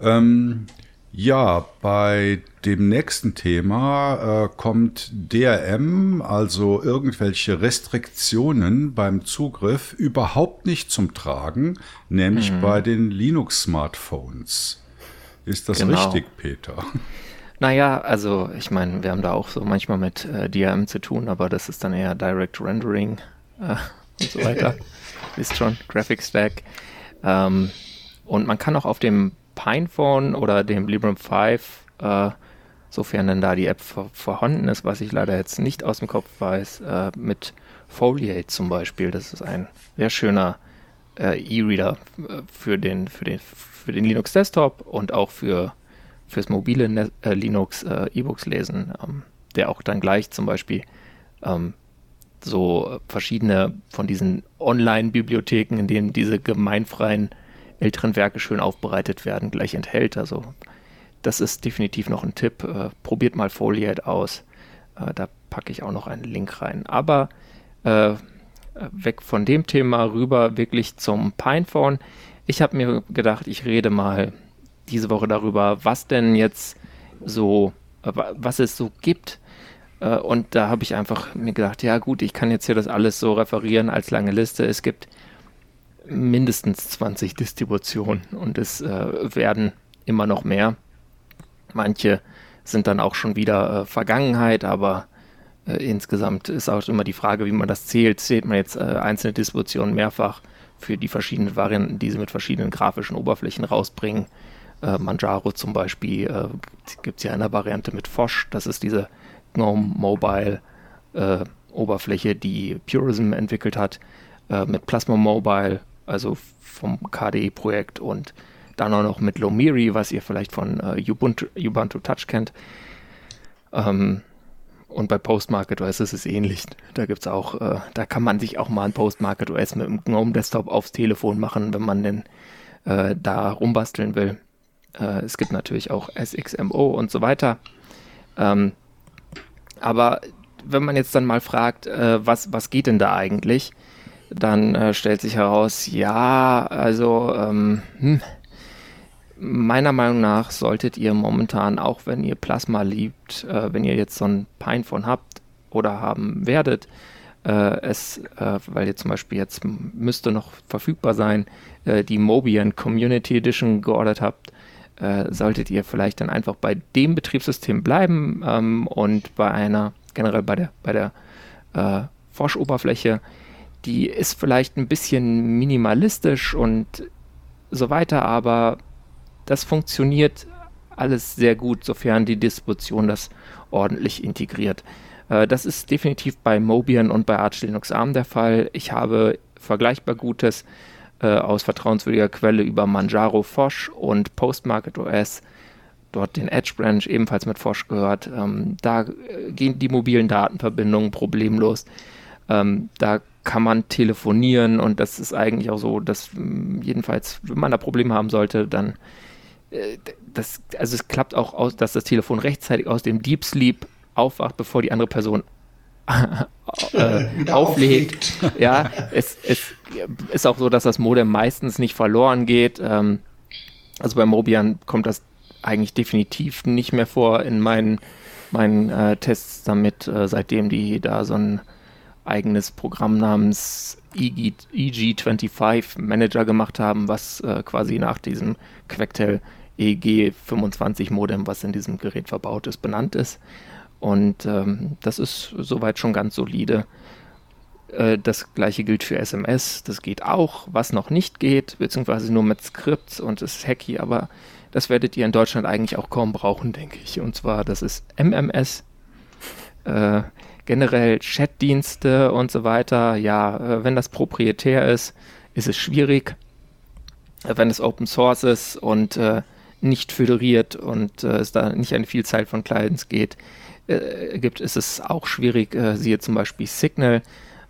Ähm, Ja, bei dem nächsten Thema äh, kommt DRM, also irgendwelche Restriktionen beim Zugriff, überhaupt nicht zum Tragen, nämlich mhm. bei den Linux-Smartphones. Ist das genau. richtig, Peter? Naja, also ich meine, wir haben da auch so manchmal mit äh, DRM zu tun, aber das ist dann eher Direct Rendering äh, und so weiter. ist schon, Graphic Stack. Ähm, und man kann auch auf dem Pinephone oder dem Librem 5, äh, sofern denn da die App vorhanden ist, was ich leider jetzt nicht aus dem Kopf weiß, äh, mit Foliate zum Beispiel. Das ist ein sehr schöner äh, E-Reader äh, für den, für, den, für den Linux Desktop und auch für fürs mobile ne äh, Linux äh, E-Books lesen, ähm, der auch dann gleich zum Beispiel ähm, so verschiedene von diesen Online-Bibliotheken, in denen diese gemeinfreien älteren Werke schön aufbereitet werden, gleich enthält. Also das ist definitiv noch ein Tipp. Äh, probiert mal Foliate aus. Äh, da packe ich auch noch einen Link rein. Aber äh, weg von dem Thema rüber wirklich zum Pinephone. Ich habe mir gedacht, ich rede mal diese Woche darüber, was denn jetzt so, äh, was es so gibt. Äh, und da habe ich einfach mir gedacht, ja gut, ich kann jetzt hier das alles so referieren als lange Liste. Es gibt mindestens 20 Distributionen und es äh, werden immer noch mehr. Manche sind dann auch schon wieder Vergangenheit, aber insgesamt ist auch immer die Frage, wie man das zählt. Zählt man jetzt einzelne Distributionen mehrfach für die verschiedenen Varianten, die sie mit verschiedenen grafischen Oberflächen rausbringen? Äh, Manjaro zum Beispiel äh, gibt es ja eine Variante mit Fosch, das ist diese GNOME Mobile Oberfläche, die Purism entwickelt hat, mit Plasma Mobile also vom KDE-Projekt und dann auch noch mit Lomiri, was ihr vielleicht von äh, Ubuntu, Ubuntu Touch kennt. Ähm, und bei Postmarket OS ist es ähnlich. Da gibt's auch, äh, da kann man sich auch mal ein Postmarket OS mit dem GNOME Desktop aufs Telefon machen, wenn man denn äh, da rumbasteln will. Äh, es gibt natürlich auch SXMO und so weiter. Ähm, aber wenn man jetzt dann mal fragt, äh, was, was geht denn da eigentlich? dann äh, stellt sich heraus, ja, also ähm, hm, meiner Meinung nach solltet ihr momentan, auch wenn ihr Plasma liebt, äh, wenn ihr jetzt so ein Pinephone habt oder haben werdet, äh, es, äh, weil ihr zum Beispiel jetzt müsste noch verfügbar sein, äh, die Mobian Community Edition geordert habt, äh, solltet ihr vielleicht dann einfach bei dem Betriebssystem bleiben ähm, und bei einer, generell bei der, bei der Forsch-Oberfläche die ist vielleicht ein bisschen minimalistisch und so weiter, aber das funktioniert alles sehr gut, sofern die Distribution das ordentlich integriert. Äh, das ist definitiv bei Mobian und bei Arch Linux ARM der Fall. Ich habe vergleichbar Gutes äh, aus vertrauenswürdiger Quelle über Manjaro Fosch und Postmarket OS, dort den Edge Branch ebenfalls mit Fosch gehört. Ähm, da äh, gehen die mobilen Datenverbindungen problemlos. Ähm, da kann man telefonieren und das ist eigentlich auch so, dass jedenfalls, wenn man da Probleme haben sollte, dann das, also es klappt auch aus, dass das Telefon rechtzeitig aus dem Deep Sleep aufwacht, bevor die andere Person äh, auflegt. ja, es, es ist auch so, dass das Modem meistens nicht verloren geht. Ähm, also bei Mobian kommt das eigentlich definitiv nicht mehr vor in meinen, meinen äh, Tests damit, äh, seitdem die da so ein eigenes Programm namens EG, EG25 Manager gemacht haben, was äh, quasi nach diesem Quectel EG25 Modem, was in diesem Gerät verbaut ist, benannt ist. Und ähm, das ist soweit schon ganz solide. Äh, das gleiche gilt für SMS, das geht auch. Was noch nicht geht, beziehungsweise nur mit Skripts und ist hacky, aber das werdet ihr in Deutschland eigentlich auch kaum brauchen, denke ich. Und zwar, das ist MMS. Äh, generell Chatdienste und so weiter, ja, äh, wenn das proprietär ist, ist es schwierig. Wenn es Open Source ist und äh, nicht föderiert und äh, es da nicht eine Vielzahl von Clients geht, äh, gibt, ist es auch schwierig. Äh, siehe zum Beispiel Signal,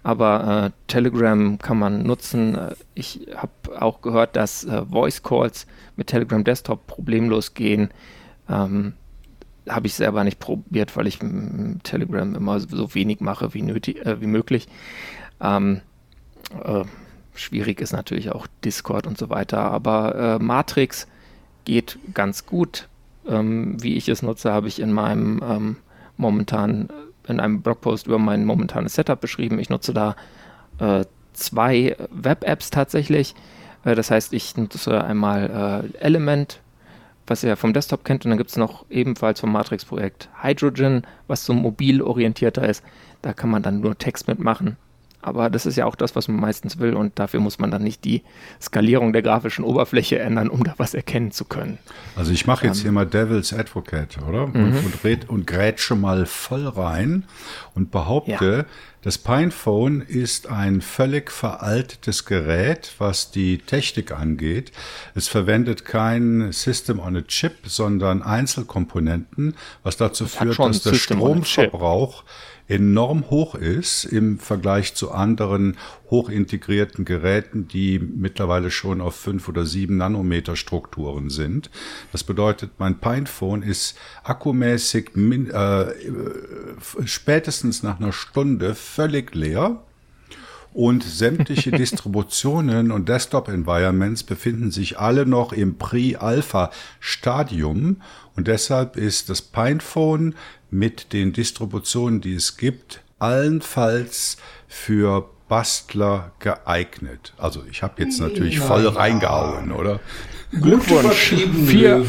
aber Telegram kann man nutzen. Ich habe auch gehört, dass Voice Calls mit Telegram Desktop problemlos gehen. Ähm, habe ich selber nicht probiert, weil ich Telegram immer so wenig mache wie, nötig, äh, wie möglich. Ähm, äh, schwierig ist natürlich auch Discord und so weiter, aber äh, Matrix geht ganz gut. ähm, wie ich es nutze, habe ich in meinem ähm, momentan, in einem Blogpost über mein momentanes Setup beschrieben. Ich nutze da äh, zwei Web-Apps tatsächlich. Äh, das heißt, ich nutze einmal äh, Element, was ihr vom Desktop kennt, und dann gibt es noch ebenfalls vom Matrix-Projekt Hydrogen, was so mobil orientierter ist. Da kann man dann nur Text mitmachen. Aber das ist ja auch das, was man meistens will und dafür muss man dann nicht die Skalierung der grafischen Oberfläche ändern, um da was erkennen zu können. Also ich mache jetzt ähm, hier mal Devil's Advocate, oder? Mhm. Und, und, red, und grätsche mal voll rein und behaupte, ja. das Pinephone ist ein völlig veraltetes Gerät, was die Technik angeht. Es verwendet kein System on a Chip, sondern Einzelkomponenten, was dazu führt, dass der Stromverbrauch enorm hoch ist im Vergleich zu anderen hochintegrierten Geräten, die mittlerweile schon auf fünf oder sieben Nanometer Strukturen sind. Das bedeutet, mein Pinephone ist akkumäßig min, äh, spätestens nach einer Stunde völlig leer. Und sämtliche Distributionen und Desktop-Environments befinden sich alle noch im Pre-Alpha-Stadium. Und deshalb ist das Pinephone mit den Distributionen, die es gibt, allenfalls für Bastler geeignet. Also ich habe jetzt natürlich Na, voll reingehauen, oder? Glückwunsch. Vier,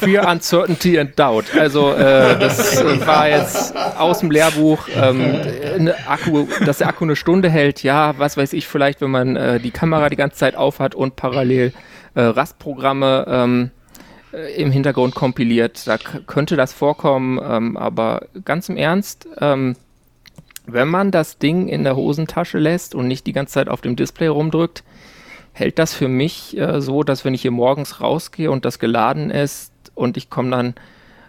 vier Uncertainty and Doubt. Also äh, das war jetzt aus dem Lehrbuch, ähm, Akku, dass der Akku eine Stunde hält. Ja, was weiß ich vielleicht, wenn man äh, die Kamera die ganze Zeit aufhat und parallel äh, Rastprogramme ähm, äh, im Hintergrund kompiliert. Da könnte das vorkommen, ähm, aber ganz im Ernst, ähm, wenn man das Ding in der Hosentasche lässt und nicht die ganze Zeit auf dem Display rumdrückt, hält das für mich äh, so, dass wenn ich hier morgens rausgehe und das geladen ist und ich komme dann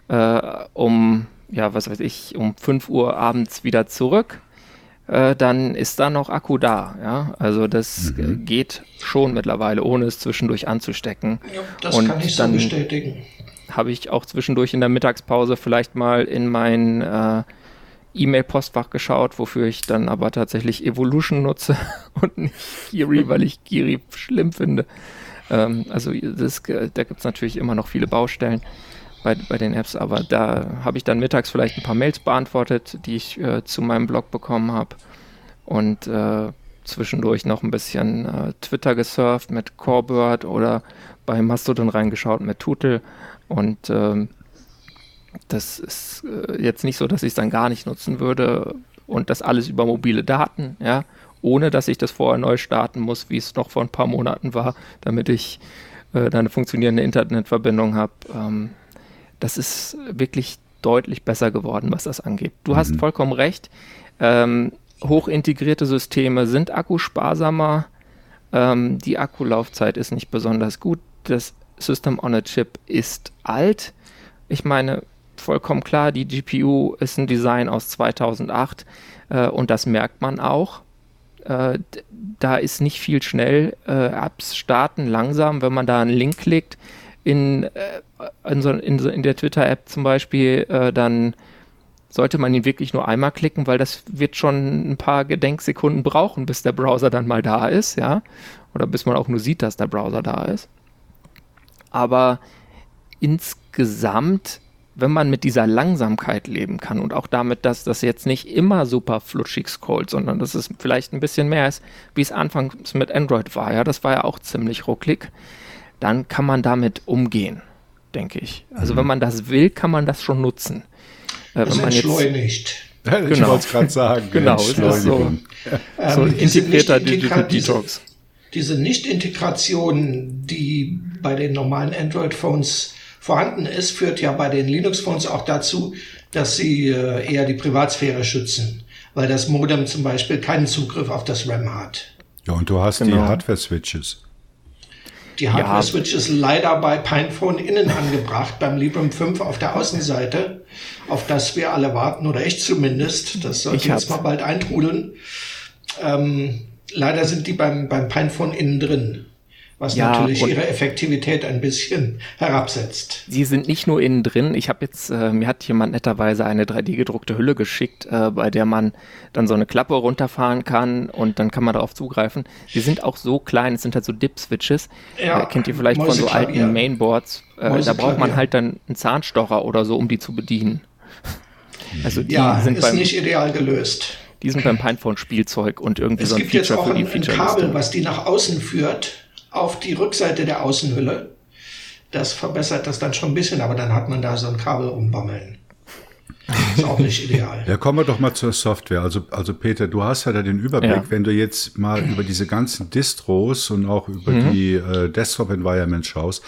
äh, um, ja, was weiß ich, um 5 Uhr abends wieder zurück, äh, dann ist da noch Akku da. Ja? Also das mhm. geht schon mittlerweile, ohne es zwischendurch anzustecken. Ja, das und kann ich so bestätigen. Habe ich auch zwischendurch in der Mittagspause vielleicht mal in mein äh, E-Mail-Postfach geschaut, wofür ich dann aber tatsächlich Evolution nutze und nicht Giri, weil ich Giri schlimm finde. Ähm, also das, da gibt es natürlich immer noch viele Baustellen bei, bei den Apps, aber da habe ich dann mittags vielleicht ein paar Mails beantwortet, die ich äh, zu meinem Blog bekommen habe und äh, zwischendurch noch ein bisschen äh, Twitter gesurft mit Corebird oder bei Mastodon reingeschaut mit Tutel und ähm, das ist äh, jetzt nicht so, dass ich es dann gar nicht nutzen würde und das alles über mobile Daten, ja, ohne dass ich das vorher neu starten muss, wie es noch vor ein paar Monaten war, damit ich äh, eine funktionierende Internetverbindung habe. Ähm, das ist wirklich deutlich besser geworden, was das angeht. Du mhm. hast vollkommen recht. Ähm, hochintegrierte Systeme sind akkusparsamer. Ähm, die Akkulaufzeit ist nicht besonders gut. Das System on a Chip ist alt. Ich meine, vollkommen klar, die GPU ist ein Design aus 2008 äh, und das merkt man auch. Äh, da ist nicht viel schnell. Äh, Apps starten langsam, wenn man da einen Link klickt in, äh, in, so, in, in, der Twitter-App zum Beispiel, äh, dann sollte man ihn wirklich nur einmal klicken, weil das wird schon ein paar Gedenksekunden brauchen, bis der Browser dann mal da ist, ja. Oder bis man auch nur sieht, dass der Browser da ist. Aber insgesamt, wenn man mit dieser Langsamkeit leben kann und auch damit, dass das jetzt nicht immer super flutschig scrollt, sondern dass es vielleicht ein bisschen mehr ist, wie es anfangs mit Android war, ja, das war ja auch ziemlich rucklig dann kann man damit umgehen, denke ich. Also mhm. wenn man das will, kann man das schon nutzen. Äh, wenn man entschleunigt. Jetzt, ich genau. wollte es gerade sagen. genau, es ist so, ja. so ähm, integrierter Digital Detox. Diese, diese Nicht-Integration, die bei den normalen Android-Phones vorhanden ist, führt ja bei den Linux-Phones auch dazu, dass sie äh, eher die Privatsphäre schützen, weil das Modem zum Beispiel keinen Zugriff auf das RAM hat. Ja, und du hast genau. die Hardware-Switches. Die Hardware-Switch ja. ist leider bei Pinephone innen angebracht, beim Librem 5 auf der Außenseite, auf das wir alle warten, oder ich zumindest. Das sollte jetzt mal bald eintrudeln. Ähm, leider sind die beim, beim Pinephone innen drin. Was ja, natürlich ihre Effektivität ein bisschen herabsetzt. Sie sind nicht nur innen drin. Ich habe jetzt, äh, mir hat jemand netterweise eine 3D-gedruckte Hülle geschickt, äh, bei der man dann so eine Klappe runterfahren kann und dann kann man darauf zugreifen. Die sind auch so klein, es sind halt so Dip-Switches. Ja, äh, kennt ihr vielleicht von so alten Mainboards. Äh, da braucht man halt dann einen Zahnstocher oder so, um die zu bedienen. Also die ja, sind ist beim, nicht ideal gelöst. Die sind beim Pinephone Spielzeug und irgendwie es so ein Feature für die Feature. Es gibt jetzt auch ein Kabel, was die nach außen führt auf die Rückseite der Außenhülle. Das verbessert das dann schon ein bisschen, aber dann hat man da so ein Kabel umbammeln. Ist auch nicht ideal. Ja, kommen wir doch mal zur Software. Also, also Peter, du hast ja da den Überblick, ja. wenn du jetzt mal über diese ganzen Distros und auch über mhm. die äh, Desktop-Environment schaust.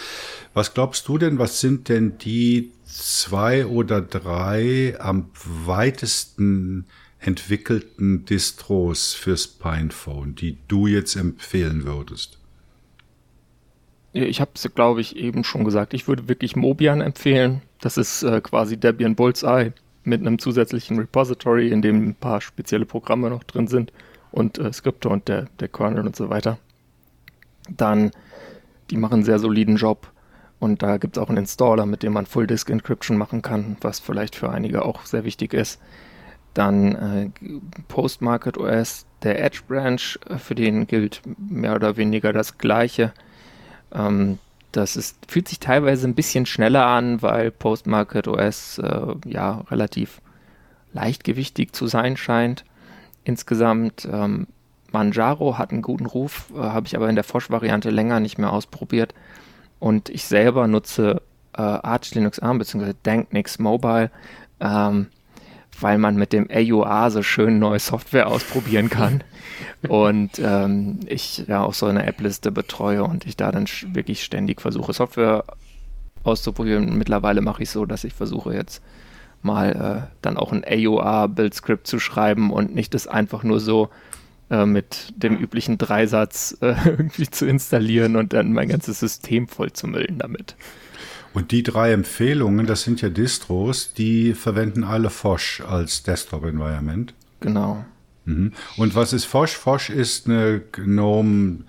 Was glaubst du denn, was sind denn die zwei oder drei am weitesten entwickelten Distros fürs Pinephone, die du jetzt empfehlen würdest? Ich habe es, glaube ich, eben schon gesagt. Ich würde wirklich Mobian empfehlen. Das ist äh, quasi Debian Bullseye mit einem zusätzlichen Repository, in dem ein paar spezielle Programme noch drin sind und äh, Skripte und der, der Kernel und so weiter. Dann, die machen einen sehr soliden Job. Und da gibt es auch einen Installer, mit dem man Full Disk Encryption machen kann, was vielleicht für einige auch sehr wichtig ist. Dann äh, Postmarket OS, der Edge Branch, äh, für den gilt mehr oder weniger das Gleiche. Ähm, das ist, fühlt sich teilweise ein bisschen schneller an, weil Postmarket OS äh, ja relativ leichtgewichtig zu sein scheint. Insgesamt ähm, Manjaro hat einen guten Ruf, äh, habe ich aber in der Fosch-Variante länger nicht mehr ausprobiert. Und ich selber nutze äh, Arch Linux ARM bzw. Danknix Mobile. Ähm, weil man mit dem AUA so schön neue Software ausprobieren kann. und ähm, ich ja auch so eine App-Liste betreue und ich da dann wirklich ständig versuche, Software auszuprobieren. Mittlerweile mache ich so, dass ich versuche jetzt mal äh, dann auch ein AUA-Build-Script zu schreiben und nicht das einfach nur so äh, mit dem üblichen Dreisatz äh, irgendwie zu installieren und dann mein ganzes System voll zu müllen damit. Und die drei Empfehlungen, das sind ja Distros, die verwenden alle Fosch als Desktop-Environment. Genau. Mhm. Und was ist Fosch? Fosch ist eine GNOME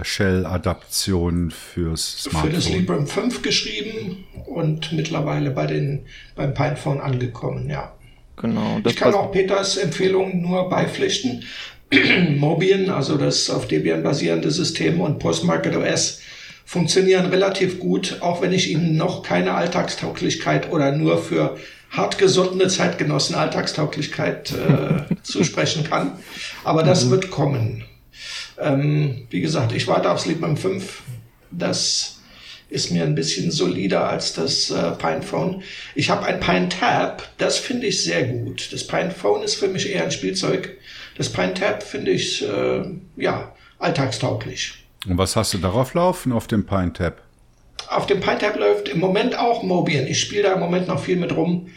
Shell-Adaption fürs Smartphone. Für das Librem 5 geschrieben und mittlerweile bei den, beim Pinephone angekommen, ja. Genau. ich kann auch Peters Empfehlungen nur beipflichten. Mobian, also das auf Debian basierende System und Postmarket OS funktionieren relativ gut, auch wenn ich ihnen noch keine Alltagstauglichkeit oder nur für hartgesottene Zeitgenossen Alltagstauglichkeit äh, zusprechen kann. Aber das mhm. wird kommen. Ähm, wie gesagt, ich warte aufs Librem 5. Das ist mir ein bisschen solider als das äh, Pinephone. Ich habe ein Pine Tab, das finde ich sehr gut. Das Pinephone ist für mich eher ein Spielzeug. Das Pine Tab finde ich äh, ja alltagstauglich. Und was hast du darauf laufen auf dem Pine Tab? Auf dem Pine Tab läuft im Moment auch Mobian. Ich spiele da im Moment noch viel mit rum.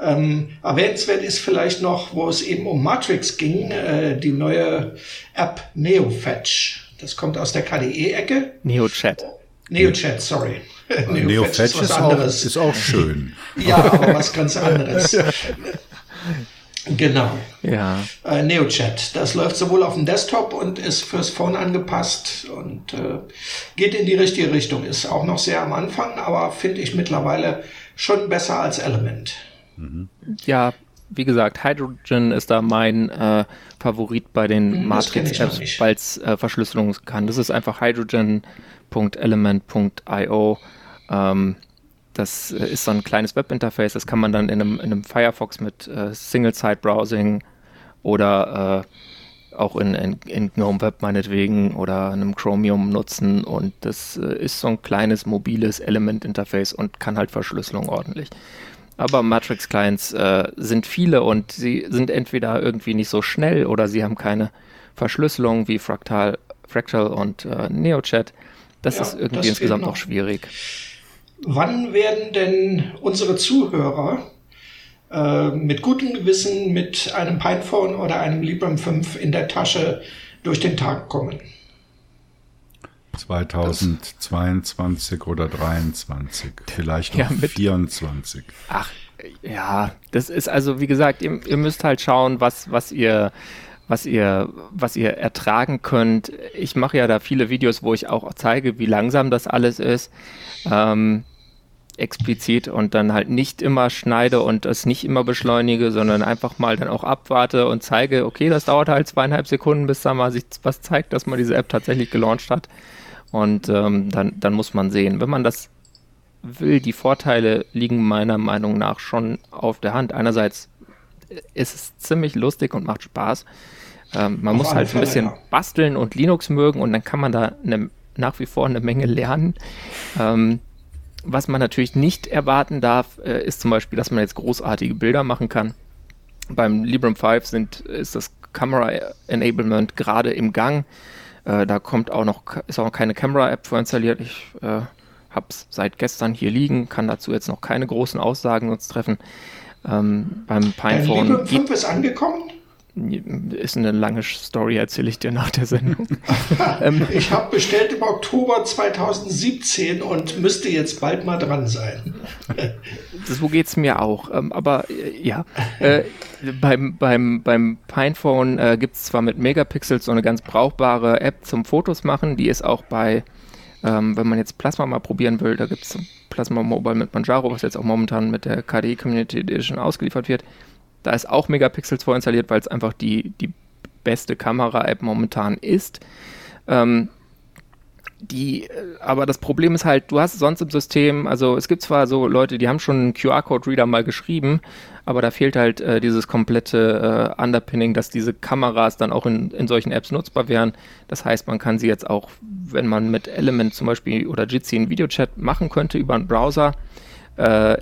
Ähm, erwähnenswert ist vielleicht noch, wo es eben um Matrix ging, äh, die neue App NeoFetch. Das kommt aus der KDE-Ecke. NeoChat. NeoChat, sorry. NeoFetch Neo ist, ist, auch, ist auch schön. ja, aber was ganz anderes. Genau. Ja. Äh, NeoChat. Das läuft sowohl auf dem Desktop und ist fürs Phone angepasst und äh, geht in die richtige Richtung. Ist auch noch sehr am Anfang, aber finde ich mittlerweile schon besser als Element. Mhm. Ja, wie gesagt, Hydrogen ist da mein äh, Favorit bei den hm, Matrix-Apps, weil es äh, Verschlüsselung kann. Das ist einfach hydrogen.element.io. Ähm, das äh, ist so ein kleines Webinterface, das kann man dann in einem, in einem Firefox mit äh, Single-Site-Browsing oder äh, auch in, in, in, GNOME Web meinetwegen oder einem Chromium nutzen und das äh, ist so ein kleines mobiles Element-Interface und kann halt Verschlüsselung ordentlich. Aber Matrix-Clients äh, sind viele und sie sind entweder irgendwie nicht so schnell oder sie haben keine Verschlüsselung wie Fractal, Fractal und äh, NeoChat. Das ja, ist irgendwie das insgesamt noch schwierig wann werden denn unsere Zuhörer äh, mit gutem Gewissen mit einem Pinephone oder einem Librem 5 in der Tasche durch den Tag kommen? 2022 das, oder 23, vielleicht noch ja, mit, 24. Ach, ja, das ist also, wie gesagt, ihr, ihr müsst halt schauen, was, was ihr was ihr, was ihr ertragen könnt. Ich mache ja da viele Videos, wo ich auch zeige, wie langsam das alles ist. Ähm, explizit und dann halt nicht immer schneide und es nicht immer beschleunige, sondern einfach mal dann auch abwarte und zeige, okay, das dauert halt zweieinhalb Sekunden, bis da mal sich was zeigt, dass man diese App tatsächlich gelauncht hat. Und ähm, dann, dann muss man sehen. Wenn man das will, die Vorteile liegen meiner Meinung nach schon auf der Hand. Einerseits ist es ziemlich lustig und macht Spaß. Ähm, man auf muss halt ein bisschen ja. basteln und Linux mögen und dann kann man da eine, nach wie vor eine Menge lernen. Ähm, was man natürlich nicht erwarten darf, äh, ist zum Beispiel, dass man jetzt großartige Bilder machen kann. Beim Librem 5 sind, ist das Camera Enablement gerade im Gang. Äh, da kommt auch noch, ist auch noch keine Camera-App vorinstalliert. Ich äh, habe es seit gestern hier liegen, kann dazu jetzt noch keine großen Aussagen uns treffen. Ähm, beim Pinephone. Librem 5 ist angekommen? Ist eine lange Story, erzähle ich dir nach der Sendung. Ähm, ich habe bestellt im Oktober 2017 und müsste jetzt bald mal dran sein. so geht es mir auch. Ähm, aber äh, ja, äh, beim, beim, beim Pinephone äh, gibt es zwar mit Megapixels so eine ganz brauchbare App zum Fotos machen. Die ist auch bei, ähm, wenn man jetzt Plasma mal probieren will, da gibt es Plasma Mobile mit Manjaro, was jetzt auch momentan mit der KDE Community Edition ausgeliefert wird. Da ist auch Megapixels vorinstalliert, weil es einfach die, die beste Kamera-App momentan ist. Ähm, die, äh, aber das Problem ist halt, du hast sonst im System, also es gibt zwar so Leute, die haben schon einen QR-Code-Reader mal geschrieben, aber da fehlt halt äh, dieses komplette äh, Underpinning, dass diese Kameras dann auch in, in solchen Apps nutzbar wären. Das heißt, man kann sie jetzt auch, wenn man mit Element zum Beispiel oder Jitsi einen Videochat machen könnte über einen Browser, äh,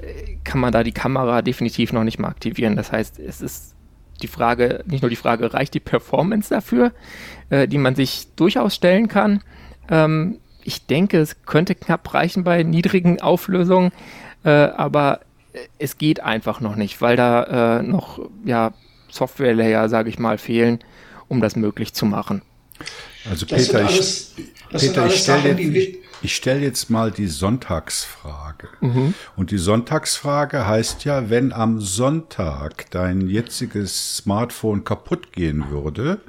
kann man da die Kamera definitiv noch nicht mal aktivieren. Das heißt, es ist die Frage, nicht nur die Frage, reicht die Performance dafür, äh, die man sich durchaus stellen kann. Ähm, ich denke, es könnte knapp reichen bei niedrigen Auflösungen, äh, aber es geht einfach noch nicht, weil da äh, noch ja, Software-Layer, sage ich mal, fehlen, um das möglich zu machen. Also Peter, alles, ich, Peter, ich stelle jetzt, ich stelle jetzt mal die Sonntagsfrage. Mhm. Und die Sonntagsfrage heißt ja, wenn am Sonntag dein jetziges Smartphone kaputt gehen würde,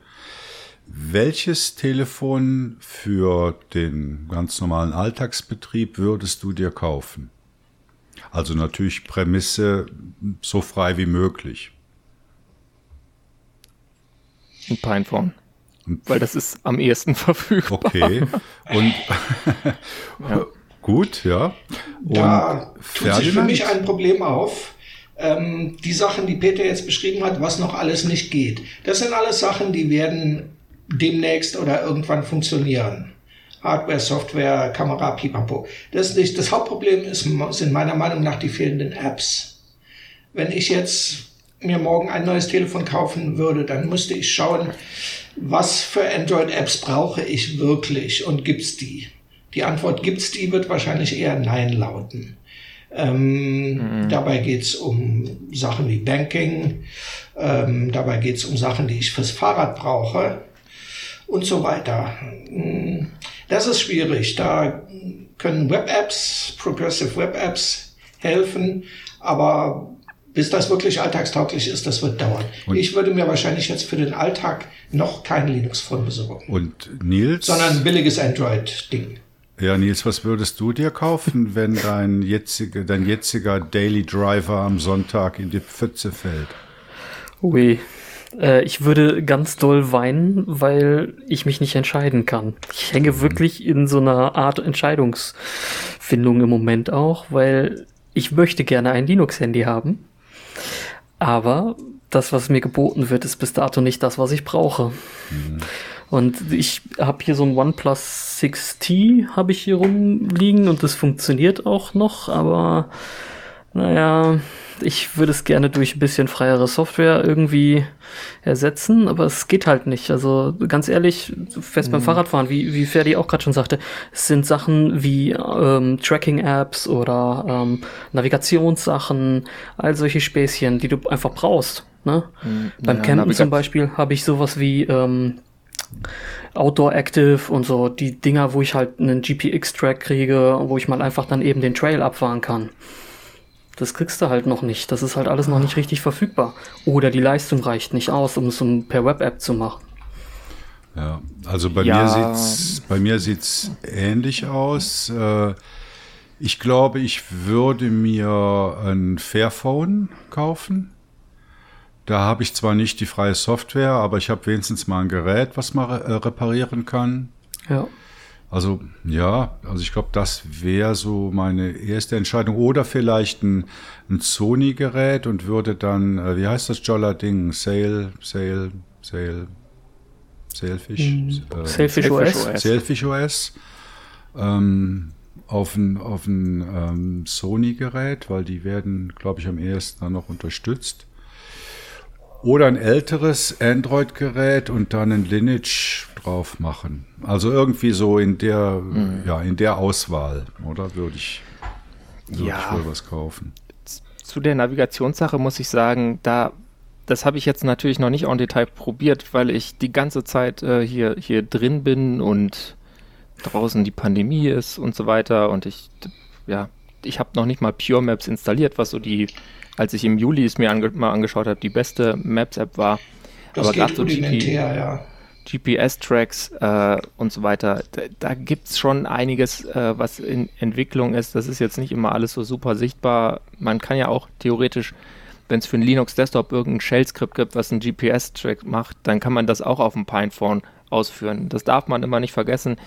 welches Telefon für den ganz normalen Alltagsbetrieb würdest du dir kaufen? Also natürlich Prämisse so frei wie möglich. Ein Pinephone. Weil das ist am ehesten verfügbar. Okay. Und ja. gut, ja. Und da tut sich für mich ein Problem auf. Ähm, die Sachen, die Peter jetzt beschrieben hat, was noch alles nicht geht. Das sind alles Sachen, die werden demnächst oder irgendwann funktionieren. Hardware, Software, Kamera, pipapo. Das, nicht, das Hauptproblem ist, sind meiner Meinung nach die fehlenden Apps. Wenn ich jetzt mir morgen ein neues Telefon kaufen würde, dann müsste ich schauen, was für Android-Apps brauche ich wirklich und gibt's die? Die Antwort gibt's die wird wahrscheinlich eher Nein lauten. Ähm, mhm. Dabei geht's um Sachen wie Banking, ähm, dabei geht's um Sachen, die ich fürs Fahrrad brauche und so weiter. Mm, das ist schwierig. Da können Web-Apps, Progressive Web-Apps helfen, aber bis das wirklich alltagstauglich ist, das wird dauern. Und ich würde mir wahrscheinlich jetzt für den Alltag noch kein Linux-Phone besorgen. Und Nils? Sondern ein billiges Android-Ding. Ja, Nils, was würdest du dir kaufen, wenn dein jetziger, dein jetziger Daily Driver am Sonntag in die Pfütze fällt? Ui, äh, ich würde ganz doll weinen, weil ich mich nicht entscheiden kann. Ich hänge mhm. wirklich in so einer Art Entscheidungsfindung im Moment auch, weil ich möchte gerne ein Linux-Handy haben. Aber das, was mir geboten wird, ist bis dato nicht das, was ich brauche. Mhm. Und ich habe hier so ein OnePlus 6T habe ich hier rumliegen und das funktioniert auch noch, aber naja, ich würde es gerne durch ein bisschen freiere Software irgendwie ersetzen, aber es geht halt nicht. Also ganz ehrlich, fest mhm. beim Fahrradfahren, wie, wie Ferdi auch gerade schon sagte, es sind Sachen wie ähm, Tracking-Apps oder ähm, Navigationssachen, all solche Späßchen, die du einfach brauchst. Ne? Mhm. Beim ja, Campen zum Beispiel habe ich sowas wie ähm, Outdoor Active und so die Dinger, wo ich halt einen GPX-Track kriege, wo ich mal einfach dann eben den Trail abfahren kann. Das kriegst du halt noch nicht. Das ist halt alles noch nicht richtig verfügbar. Oder die Leistung reicht nicht aus, um es per Web-App zu machen. Ja, also bei ja. mir sieht's bei mir sieht's ähnlich aus. Äh, ich glaube, ich würde mir ein Fairphone kaufen. Da habe ich zwar nicht die freie Software, aber ich habe wenigstens mal ein Gerät, was man äh, reparieren kann. Ja. Also ja, also ich glaube, das wäre so meine erste Entscheidung. Oder vielleicht ein, ein Sony-Gerät und würde dann, äh, wie heißt das Jolla Ding? Sail, Sail, Sail, Sailfish? Mm, äh, Sailfish OS. Sailfish OS. Ähm, auf ein, auf ein ähm, Sony-Gerät, weil die werden, glaube ich, am ehesten dann noch unterstützt. Oder ein älteres Android-Gerät und dann ein Lineage drauf machen. Also irgendwie so in der, mhm. ja, in der Auswahl, oder würde ich, würde ja. ich wohl was kaufen. Zu der Navigationssache muss ich sagen, da, das habe ich jetzt natürlich noch nicht en Detail probiert, weil ich die ganze Zeit äh, hier, hier drin bin und draußen die Pandemie ist und so weiter und ich, ja, ich habe noch nicht mal Pure Maps installiert, was so die als ich im Juli es mir ange mal angeschaut habe, die beste Maps-App war. Das Aber gerade so GP, ja. GPS-Tracks äh, und so weiter, da, da gibt es schon einiges, äh, was in Entwicklung ist. Das ist jetzt nicht immer alles so super sichtbar. Man kann ja auch theoretisch, wenn es für einen Linux-Desktop irgendein Shell-Skript gibt, was einen GPS-Track macht, dann kann man das auch auf dem Pinephone ausführen. Das darf man immer nicht vergessen,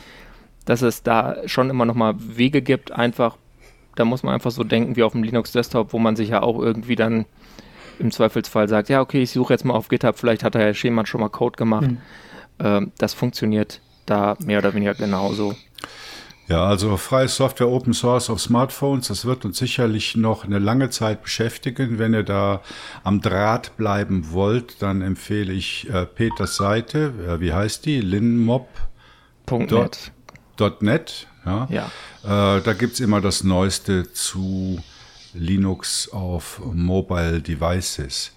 dass es da schon immer noch mal Wege gibt, einfach da muss man einfach so denken wie auf dem Linux-Desktop, wo man sich ja auch irgendwie dann im Zweifelsfall sagt, ja, okay, ich suche jetzt mal auf GitHub, vielleicht hat der Herr Schemann schon mal Code gemacht. Mhm. Ähm, das funktioniert da mehr oder weniger genauso. Ja, also freie Software Open Source auf Smartphones, das wird uns sicherlich noch eine lange Zeit beschäftigen. Wenn ihr da am Draht bleiben wollt, dann empfehle ich äh, Peters Seite. Äh, wie heißt die? linmob.net. .net, ja. ja. Äh, da gibt's immer das Neueste zu Linux auf Mobile Devices.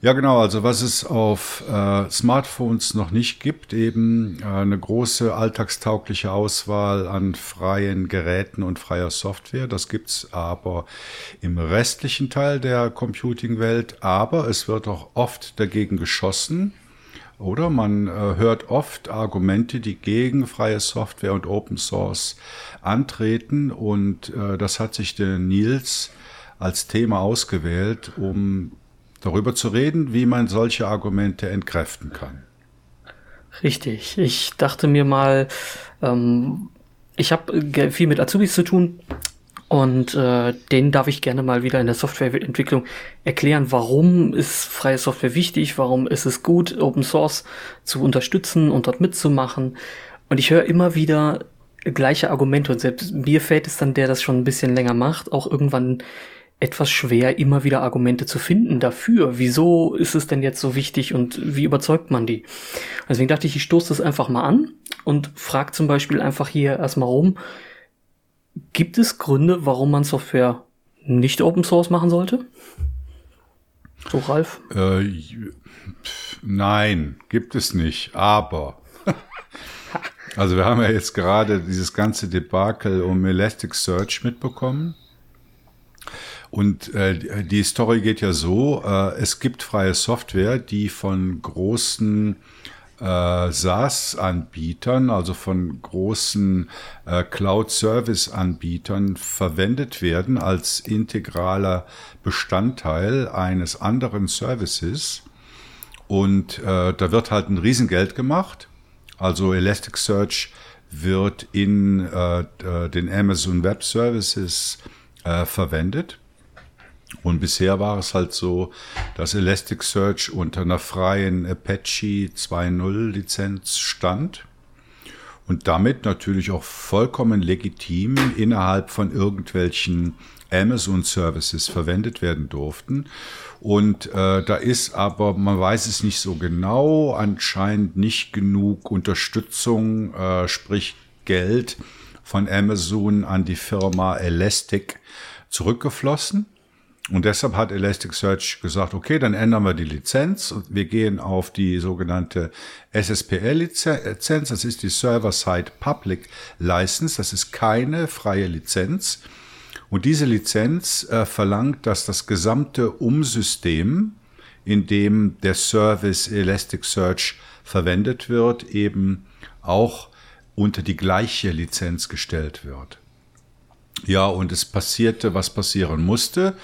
Ja, genau. Also was es auf äh, Smartphones noch nicht gibt, eben äh, eine große alltagstaugliche Auswahl an freien Geräten und freier Software. Das gibt's aber im restlichen Teil der Computing-Welt. Aber es wird auch oft dagegen geschossen oder man äh, hört oft Argumente, die gegen freie Software und Open Source antreten. Und äh, das hat sich der Nils als Thema ausgewählt, um darüber zu reden, wie man solche Argumente entkräften kann. Richtig. Ich dachte mir mal, ähm, ich habe viel mit Azubis zu tun und äh, den darf ich gerne mal wieder in der Softwareentwicklung erklären, warum ist freie Software wichtig, warum ist es gut, Open Source zu unterstützen und dort mitzumachen. Und ich höre immer wieder gleiche Argumente und selbst mir fällt es dann, der das schon ein bisschen länger macht, auch irgendwann etwas schwer, immer wieder Argumente zu finden dafür. Wieso ist es denn jetzt so wichtig und wie überzeugt man die? Deswegen dachte ich, ich stoße das einfach mal an und frage zum Beispiel einfach hier erstmal rum, Gibt es Gründe, warum man Software nicht Open Source machen sollte? So, Ralf? Äh, nein, gibt es nicht. Aber also wir haben ja jetzt gerade dieses ganze Debakel um Elasticsearch mitbekommen. Und äh, die Story geht ja so, äh, es gibt freie Software, die von großen äh, SaaS-Anbietern, also von großen äh, Cloud-Service-Anbietern verwendet werden als integraler Bestandteil eines anderen Services. Und äh, da wird halt ein Riesengeld gemacht. Also Elasticsearch wird in äh, den Amazon Web Services äh, verwendet. Und bisher war es halt so, dass Elasticsearch unter einer freien Apache 2.0 Lizenz stand und damit natürlich auch vollkommen legitim innerhalb von irgendwelchen Amazon Services verwendet werden durften. Und äh, da ist aber, man weiß es nicht so genau, anscheinend nicht genug Unterstützung, äh, sprich Geld von Amazon an die Firma Elastic zurückgeflossen. Und deshalb hat Elasticsearch gesagt, okay, dann ändern wir die Lizenz und wir gehen auf die sogenannte SSPL-Lizenz. Das ist die Server-Side Public License. Das ist keine freie Lizenz. Und diese Lizenz äh, verlangt, dass das gesamte Umsystem, in dem der Service Elasticsearch verwendet wird, eben auch unter die gleiche Lizenz gestellt wird. Ja, und es passierte, was passieren musste.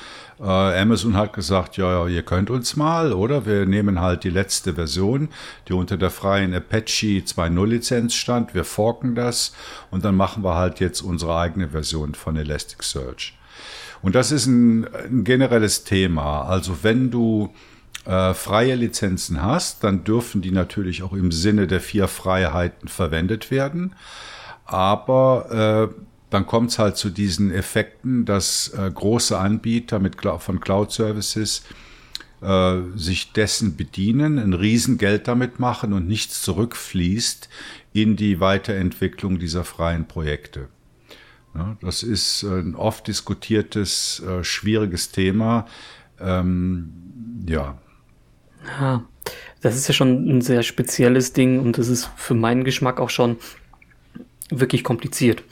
Äh, Amazon hat gesagt, ja, ihr könnt uns mal, oder? Wir nehmen halt die letzte Version, die unter der freien Apache 2.0 Lizenz stand. Wir forken das und dann machen wir halt jetzt unsere eigene Version von Elasticsearch. Und das ist ein, ein generelles Thema. Also wenn du äh, freie Lizenzen hast, dann dürfen die natürlich auch im Sinne der vier Freiheiten verwendet werden. Aber äh, dann kommt es halt zu diesen Effekten, dass äh, große Anbieter mit, von Cloud-Services äh, sich dessen bedienen, ein Riesengeld damit machen und nichts zurückfließt in die Weiterentwicklung dieser freien Projekte. Das ist ein oft diskutiertes, äh, schwieriges Thema. Ähm. Ja, das ist ja schon ein sehr spezielles Ding und das ist für meinen Geschmack auch schon wirklich kompliziert.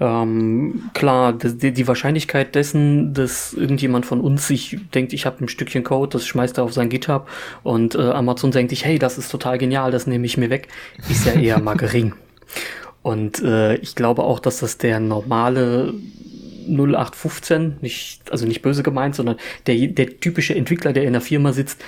Ähm, klar, die, die, Wahrscheinlichkeit dessen, dass irgendjemand von uns sich denkt, ich habe ein Stückchen Code, das schmeißt er auf sein GitHub und äh, Amazon denkt sich, hey, das ist total genial, das nehme ich mir weg, ist ja eher mal gering. Und äh, ich glaube auch, dass das der normale 0815, nicht, also nicht böse gemeint, sondern der, der typische Entwickler, der in der Firma sitzt,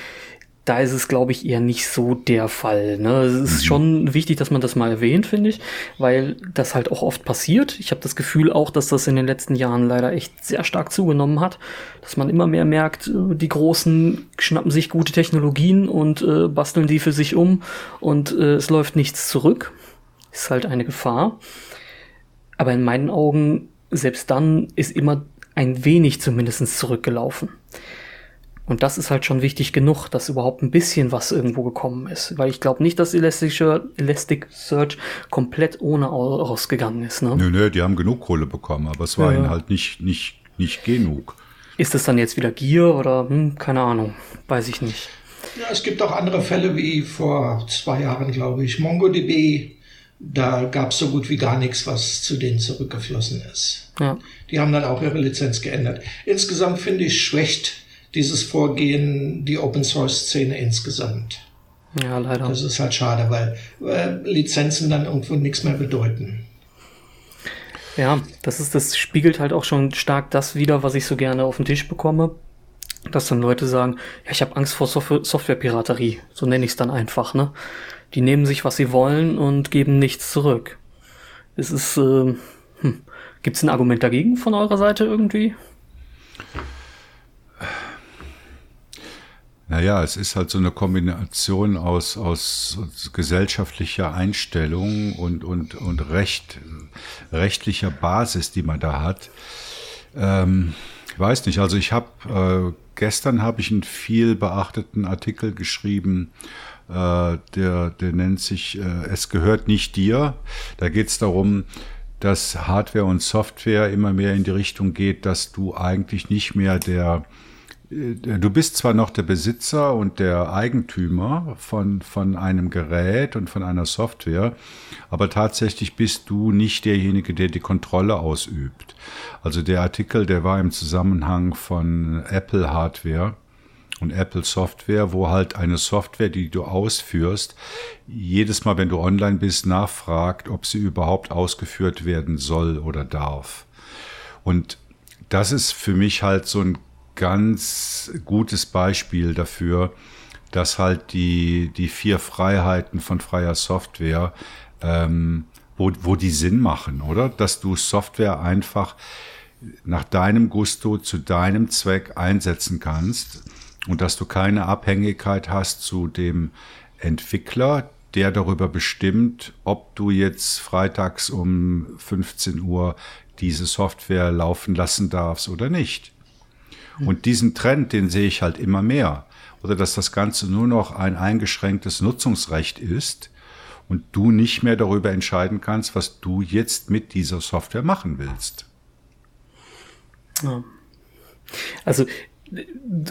da ist es, glaube ich, eher nicht so der Fall. Ne? Es ist mhm. schon wichtig, dass man das mal erwähnt, finde ich, weil das halt auch oft passiert. Ich habe das Gefühl auch, dass das in den letzten Jahren leider echt sehr stark zugenommen hat, dass man immer mehr merkt, äh, die Großen schnappen sich gute Technologien und äh, basteln die für sich um und äh, es läuft nichts zurück. Ist halt eine Gefahr. Aber in meinen Augen, selbst dann ist immer ein wenig zumindest zurückgelaufen. Und das ist halt schon wichtig genug, dass überhaupt ein bisschen was irgendwo gekommen ist. Weil ich glaube nicht, dass Elasticsearch komplett ohne rausgegangen ist. Ne? Nö, nö, die haben genug Kohle bekommen, aber es war ja. ihnen halt nicht, nicht, nicht genug. Ist das dann jetzt wieder Gier oder hm, keine Ahnung, weiß ich nicht. Ja, es gibt auch andere Fälle wie vor zwei Jahren, glaube ich, MongoDB. Da gab es so gut wie gar nichts, was zu denen zurückgeflossen ist. Ja. Die haben dann auch ihre Lizenz geändert. Insgesamt finde ich, schwächt dieses Vorgehen die Open Source Szene insgesamt. Ja, leider. Das ist halt schade, weil äh, Lizenzen dann irgendwo nichts mehr bedeuten. Ja, das ist, das spiegelt halt auch schon stark das wieder, was ich so gerne auf den Tisch bekomme. Dass dann Leute sagen, ja, ich habe Angst vor Software Softwarepiraterie, so nenne ich es dann einfach, ne? Die nehmen sich, was sie wollen und geben nichts zurück. Es ist, äh, hm. gibt es ein Argument dagegen von eurer Seite irgendwie? Naja, es ist halt so eine Kombination aus, aus, gesellschaftlicher Einstellung und, und, und Recht, rechtlicher Basis, die man da hat. Ähm, ich weiß nicht, also ich habe, äh, gestern habe ich einen viel beachteten Artikel geschrieben, äh, der, der nennt sich äh, Es gehört nicht dir. Da geht es darum, dass Hardware und Software immer mehr in die Richtung geht, dass du eigentlich nicht mehr der du bist zwar noch der Besitzer und der Eigentümer von, von einem Gerät und von einer Software, aber tatsächlich bist du nicht derjenige, der die Kontrolle ausübt. Also der Artikel, der war im Zusammenhang von Apple Hardware und Apple Software, wo halt eine Software, die du ausführst, jedes Mal, wenn du online bist, nachfragt, ob sie überhaupt ausgeführt werden soll oder darf. Und das ist für mich halt so ein ganz gutes Beispiel dafür, dass halt die, die vier Freiheiten von freier Software, ähm, wo, wo die Sinn machen, oder? Dass du Software einfach nach deinem Gusto zu deinem Zweck einsetzen kannst und dass du keine Abhängigkeit hast zu dem Entwickler, der darüber bestimmt, ob du jetzt freitags um 15 Uhr diese Software laufen lassen darfst oder nicht. Und diesen Trend, den sehe ich halt immer mehr. Oder dass das Ganze nur noch ein eingeschränktes Nutzungsrecht ist und du nicht mehr darüber entscheiden kannst, was du jetzt mit dieser Software machen willst. Ja. Also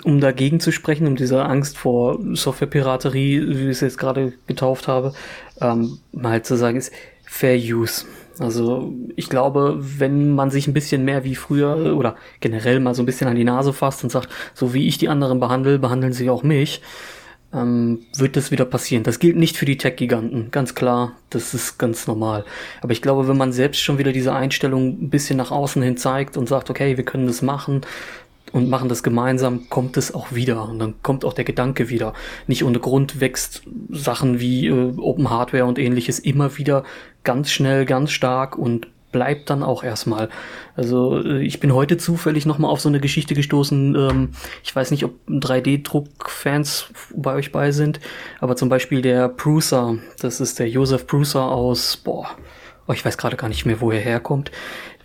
um dagegen zu sprechen, um diese Angst vor Softwarepiraterie, wie ich es jetzt gerade getauft habe, ähm, mal zu sagen, ist Fair Use. Also ich glaube, wenn man sich ein bisschen mehr wie früher oder generell mal so ein bisschen an die Nase fasst und sagt, so wie ich die anderen behandle, behandeln sie auch mich, ähm, wird das wieder passieren. Das gilt nicht für die Tech-Giganten, ganz klar, das ist ganz normal. Aber ich glaube, wenn man selbst schon wieder diese Einstellung ein bisschen nach außen hin zeigt und sagt, okay, wir können das machen, und machen das gemeinsam, kommt es auch wieder. Und dann kommt auch der Gedanke wieder. Nicht ohne Grund wächst Sachen wie äh, Open Hardware und ähnliches immer wieder ganz schnell, ganz stark und bleibt dann auch erstmal. Also äh, ich bin heute zufällig nochmal auf so eine Geschichte gestoßen. Ähm, ich weiß nicht, ob 3D-Druck-Fans bei euch bei sind, aber zum Beispiel der Prusa, das ist der Josef Prusa aus, boah, oh, ich weiß gerade gar nicht mehr, wo er herkommt.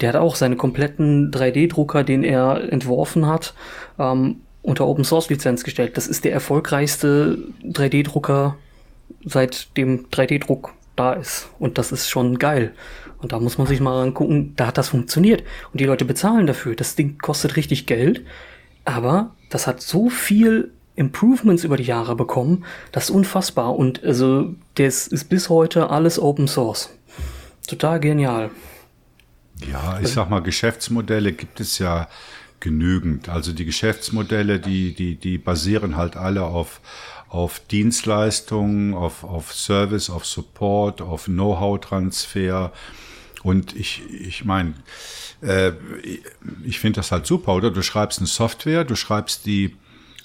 Der hat auch seine kompletten 3D-Drucker, den er entworfen hat, ähm, unter Open Source Lizenz gestellt. Das ist der erfolgreichste 3D-Drucker, seit dem 3D-Druck da ist. Und das ist schon geil. Und da muss man sich mal angucken, da hat das funktioniert. Und die Leute bezahlen dafür. Das Ding kostet richtig Geld, aber das hat so viel Improvements über die Jahre bekommen, das ist unfassbar. Und also, das ist bis heute alles Open Source. Total genial. Ja, ich sag mal, Geschäftsmodelle gibt es ja genügend. Also die Geschäftsmodelle, die, die, die basieren halt alle auf, auf Dienstleistungen, auf, auf Service, auf Support, auf Know-how-Transfer. Und ich, ich meine, äh, ich finde das halt super, oder? Du schreibst eine Software, du schreibst die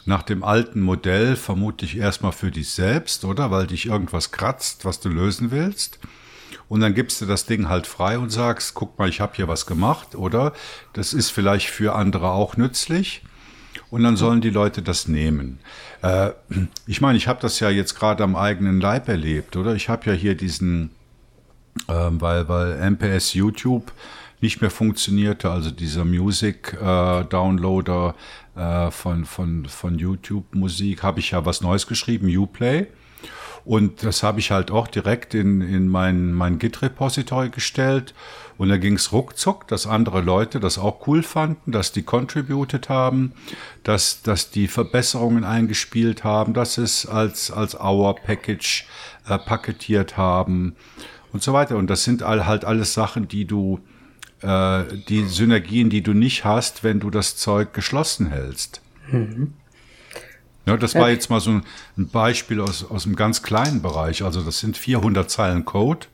nach dem alten Modell vermutlich erstmal für dich selbst, oder? Weil dich irgendwas kratzt, was du lösen willst. Und dann gibst du das Ding halt frei und sagst, guck mal, ich habe hier was gemacht, oder? Das ist vielleicht für andere auch nützlich. Und dann sollen die Leute das nehmen. Äh, ich meine, ich habe das ja jetzt gerade am eigenen Leib erlebt, oder? Ich habe ja hier diesen ähm, weil, weil MPS YouTube nicht mehr funktionierte, also dieser Music äh, Downloader äh, von, von, von YouTube Musik, habe ich ja was Neues geschrieben, Uplay. Und das habe ich halt auch direkt in, in mein, mein Git-Repository gestellt. Und da ging es ruckzuck, dass andere Leute das auch cool fanden, dass die contributed haben, dass, dass die Verbesserungen eingespielt haben, dass es als, als Our Package äh, paketiert haben und so weiter. Und das sind all, halt alles Sachen, die du, äh, die Synergien, die du nicht hast, wenn du das Zeug geschlossen hältst. Mhm. Ja, das war jetzt mal so ein, Beispiel aus, aus einem ganz kleinen Bereich. Also das sind 400 Zeilen Code.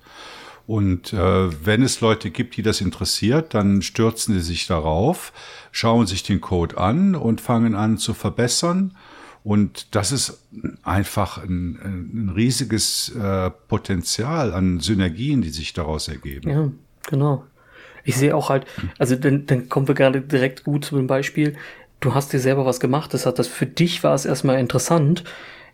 Und äh, wenn es Leute gibt, die das interessiert, dann stürzen sie sich darauf, schauen sich den Code an und fangen an zu verbessern. Und das ist einfach ein, ein riesiges äh, Potenzial an Synergien, die sich daraus ergeben. Ja, genau. Ich sehe auch halt, also dann, dann kommen wir gerade direkt gut zu dem Beispiel. Du hast dir selber was gemacht, das hat das für dich war es erstmal interessant.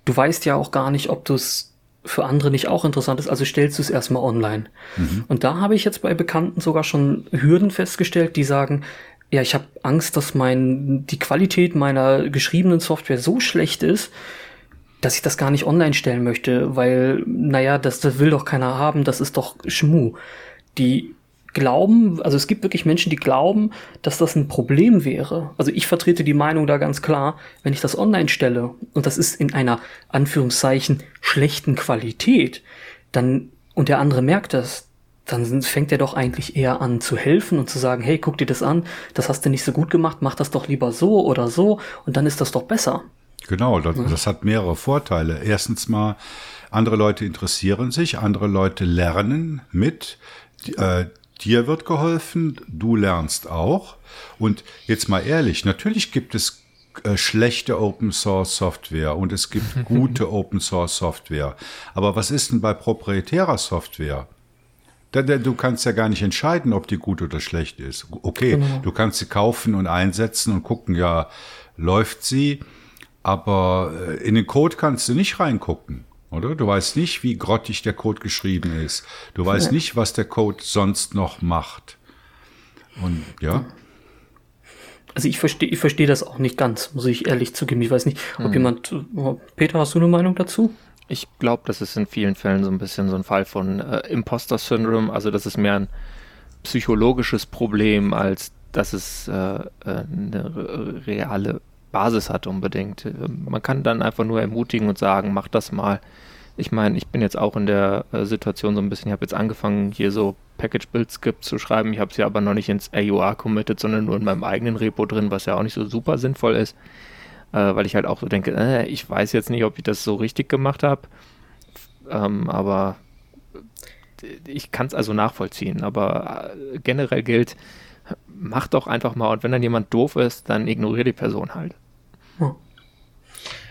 Du weißt ja auch gar nicht, ob du es für andere nicht auch interessant ist, also stellst du es erstmal online. Mhm. Und da habe ich jetzt bei Bekannten sogar schon Hürden festgestellt, die sagen, ja, ich habe Angst, dass mein, die Qualität meiner geschriebenen Software so schlecht ist, dass ich das gar nicht online stellen möchte, weil, naja, das, das will doch keiner haben, das ist doch Schmu. Die glauben, also es gibt wirklich Menschen, die glauben, dass das ein Problem wäre. Also ich vertrete die Meinung da ganz klar, wenn ich das online stelle und das ist in einer Anführungszeichen schlechten Qualität, dann und der andere merkt das, dann fängt er doch eigentlich eher an zu helfen und zu sagen, hey, guck dir das an, das hast du nicht so gut gemacht, mach das doch lieber so oder so und dann ist das doch besser. Genau, das, das hat mehrere Vorteile. Erstens mal, andere Leute interessieren sich, andere Leute lernen mit, äh, dir wird geholfen, du lernst auch. Und jetzt mal ehrlich, natürlich gibt es äh, schlechte Open Source Software und es gibt gute Open Source Software. Aber was ist denn bei proprietärer Software? Du kannst ja gar nicht entscheiden, ob die gut oder schlecht ist. Okay, genau. du kannst sie kaufen und einsetzen und gucken, ja, läuft sie. Aber äh, in den Code kannst du nicht reingucken, oder? Du weißt nicht, wie grottig der Code geschrieben ist. Du weißt ja. nicht, was der Code sonst noch macht. Und ja. Also ich verstehe ich verstehe das auch nicht ganz, muss ich ehrlich zugeben. Ich weiß nicht, ob hm. jemand. Peter, hast du eine Meinung dazu? Ich glaube, das ist in vielen Fällen so ein bisschen so ein Fall von äh, Imposter-Syndrom. Also das ist mehr ein psychologisches Problem, als dass es äh, äh eine reale Basis hat unbedingt. Man kann dann einfach nur ermutigen und sagen, mach das mal. ich meine, ich bin jetzt auch in der äh, Situation so ein bisschen, ich habe jetzt angefangen, hier so Package Build Script zu schreiben. Ich habe es ja aber noch nicht ins AUR committed, sondern nur in meinem eigenen Repo drin, was ja auch nicht so super sinnvoll ist, äh, weil ich halt auch so denke, äh, ich weiß jetzt nicht, ob ich das so richtig gemacht habe, ähm, aber ich kann es also nachvollziehen. Aber äh, generell gilt, mach doch einfach mal und wenn dann jemand doof ist, dann ignoriere die Person halt. Hm.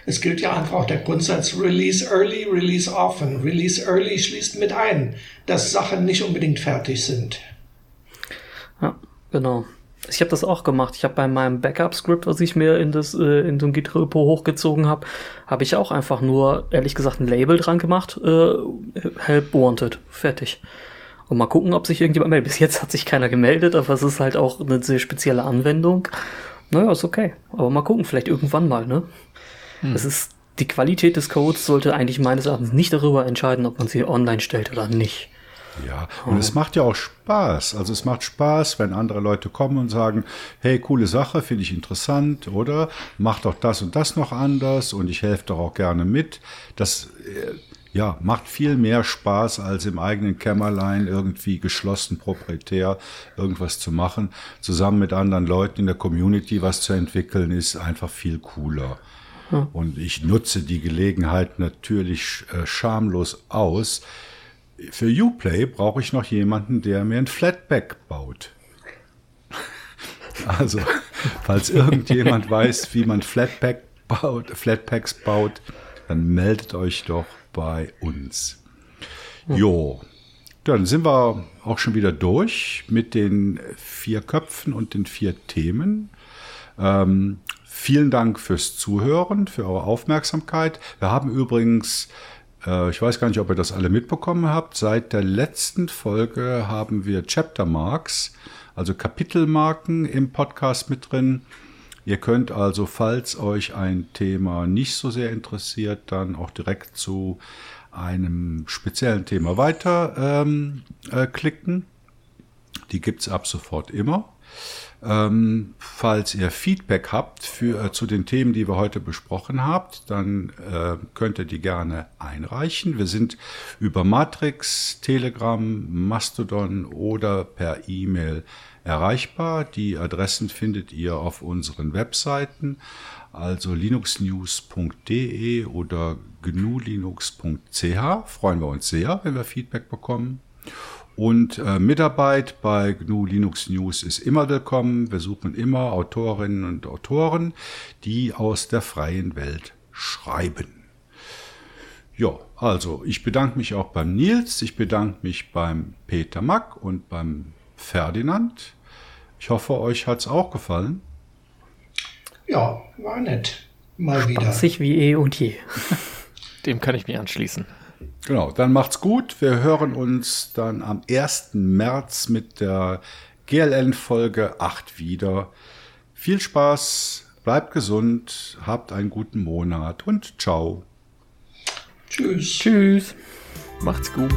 Es gilt ja einfach auch der Grundsatz Release early, release often. Release early schließt mit ein, dass Sachen nicht unbedingt fertig sind. Ja, genau. Ich habe das auch gemacht. Ich habe bei meinem Backup-Script, was ich mir in das äh, in so ein Git-Repo hochgezogen habe, habe ich auch einfach nur, ehrlich gesagt, ein Label dran gemacht. Äh, Help wanted. Fertig. Und mal gucken, ob sich irgendjemand meldet. Bis jetzt hat sich keiner gemeldet, aber es ist halt auch eine sehr spezielle Anwendung. Naja, ist okay. Aber mal gucken, vielleicht irgendwann mal, ne? Hm. Es ist, die Qualität des Codes sollte eigentlich meines Erachtens nicht darüber entscheiden, ob man sie online stellt oder nicht. Ja, und oh. es macht ja auch Spaß. Also es macht Spaß, wenn andere Leute kommen und sagen, hey, coole Sache, finde ich interessant, oder? Mach doch das und das noch anders und ich helfe doch auch gerne mit. Das äh, ja, macht viel mehr Spaß, als im eigenen Kämmerlein irgendwie geschlossen proprietär irgendwas zu machen. Zusammen mit anderen Leuten in der Community was zu entwickeln, ist einfach viel cooler. Und ich nutze die Gelegenheit natürlich äh, schamlos aus. Für Uplay brauche ich noch jemanden, der mir ein Flatback baut. Also, falls irgendjemand weiß, wie man Flatback baut, Flatpaks baut, dann meldet euch doch bei uns. Jo, dann sind wir auch schon wieder durch mit den vier Köpfen und den vier Themen. Ähm, Vielen Dank fürs Zuhören, für eure Aufmerksamkeit. Wir haben übrigens, äh, ich weiß gar nicht, ob ihr das alle mitbekommen habt, seit der letzten Folge haben wir Chapter Marks, also Kapitelmarken im Podcast mit drin. Ihr könnt also, falls euch ein Thema nicht so sehr interessiert, dann auch direkt zu einem speziellen Thema weiter ähm, äh, klicken. Die gibt's ab sofort immer. Ähm, falls ihr Feedback habt für, äh, zu den Themen, die wir heute besprochen habt, dann äh, könnt ihr die gerne einreichen. Wir sind über Matrix, Telegram, Mastodon oder per E-Mail erreichbar. Die Adressen findet ihr auf unseren Webseiten, also linuxnews.de oder gnulinux.ch. Freuen wir uns sehr, wenn wir Feedback bekommen. Und äh, Mitarbeit bei GNU Linux News ist immer willkommen. Wir suchen immer Autorinnen und Autoren, die aus der freien Welt schreiben. Ja, also ich bedanke mich auch beim Nils, ich bedanke mich beim Peter Mack und beim Ferdinand. Ich hoffe, euch hat's auch gefallen. Ja, war nett. Mal wieder. Spaßig wie eh und je. Dem kann ich mich anschließen. Genau, dann macht's gut. Wir hören uns dann am 1. März mit der GLN Folge 8 wieder. Viel Spaß, bleibt gesund, habt einen guten Monat und ciao. Tschüss. Tschüss. Macht's gut.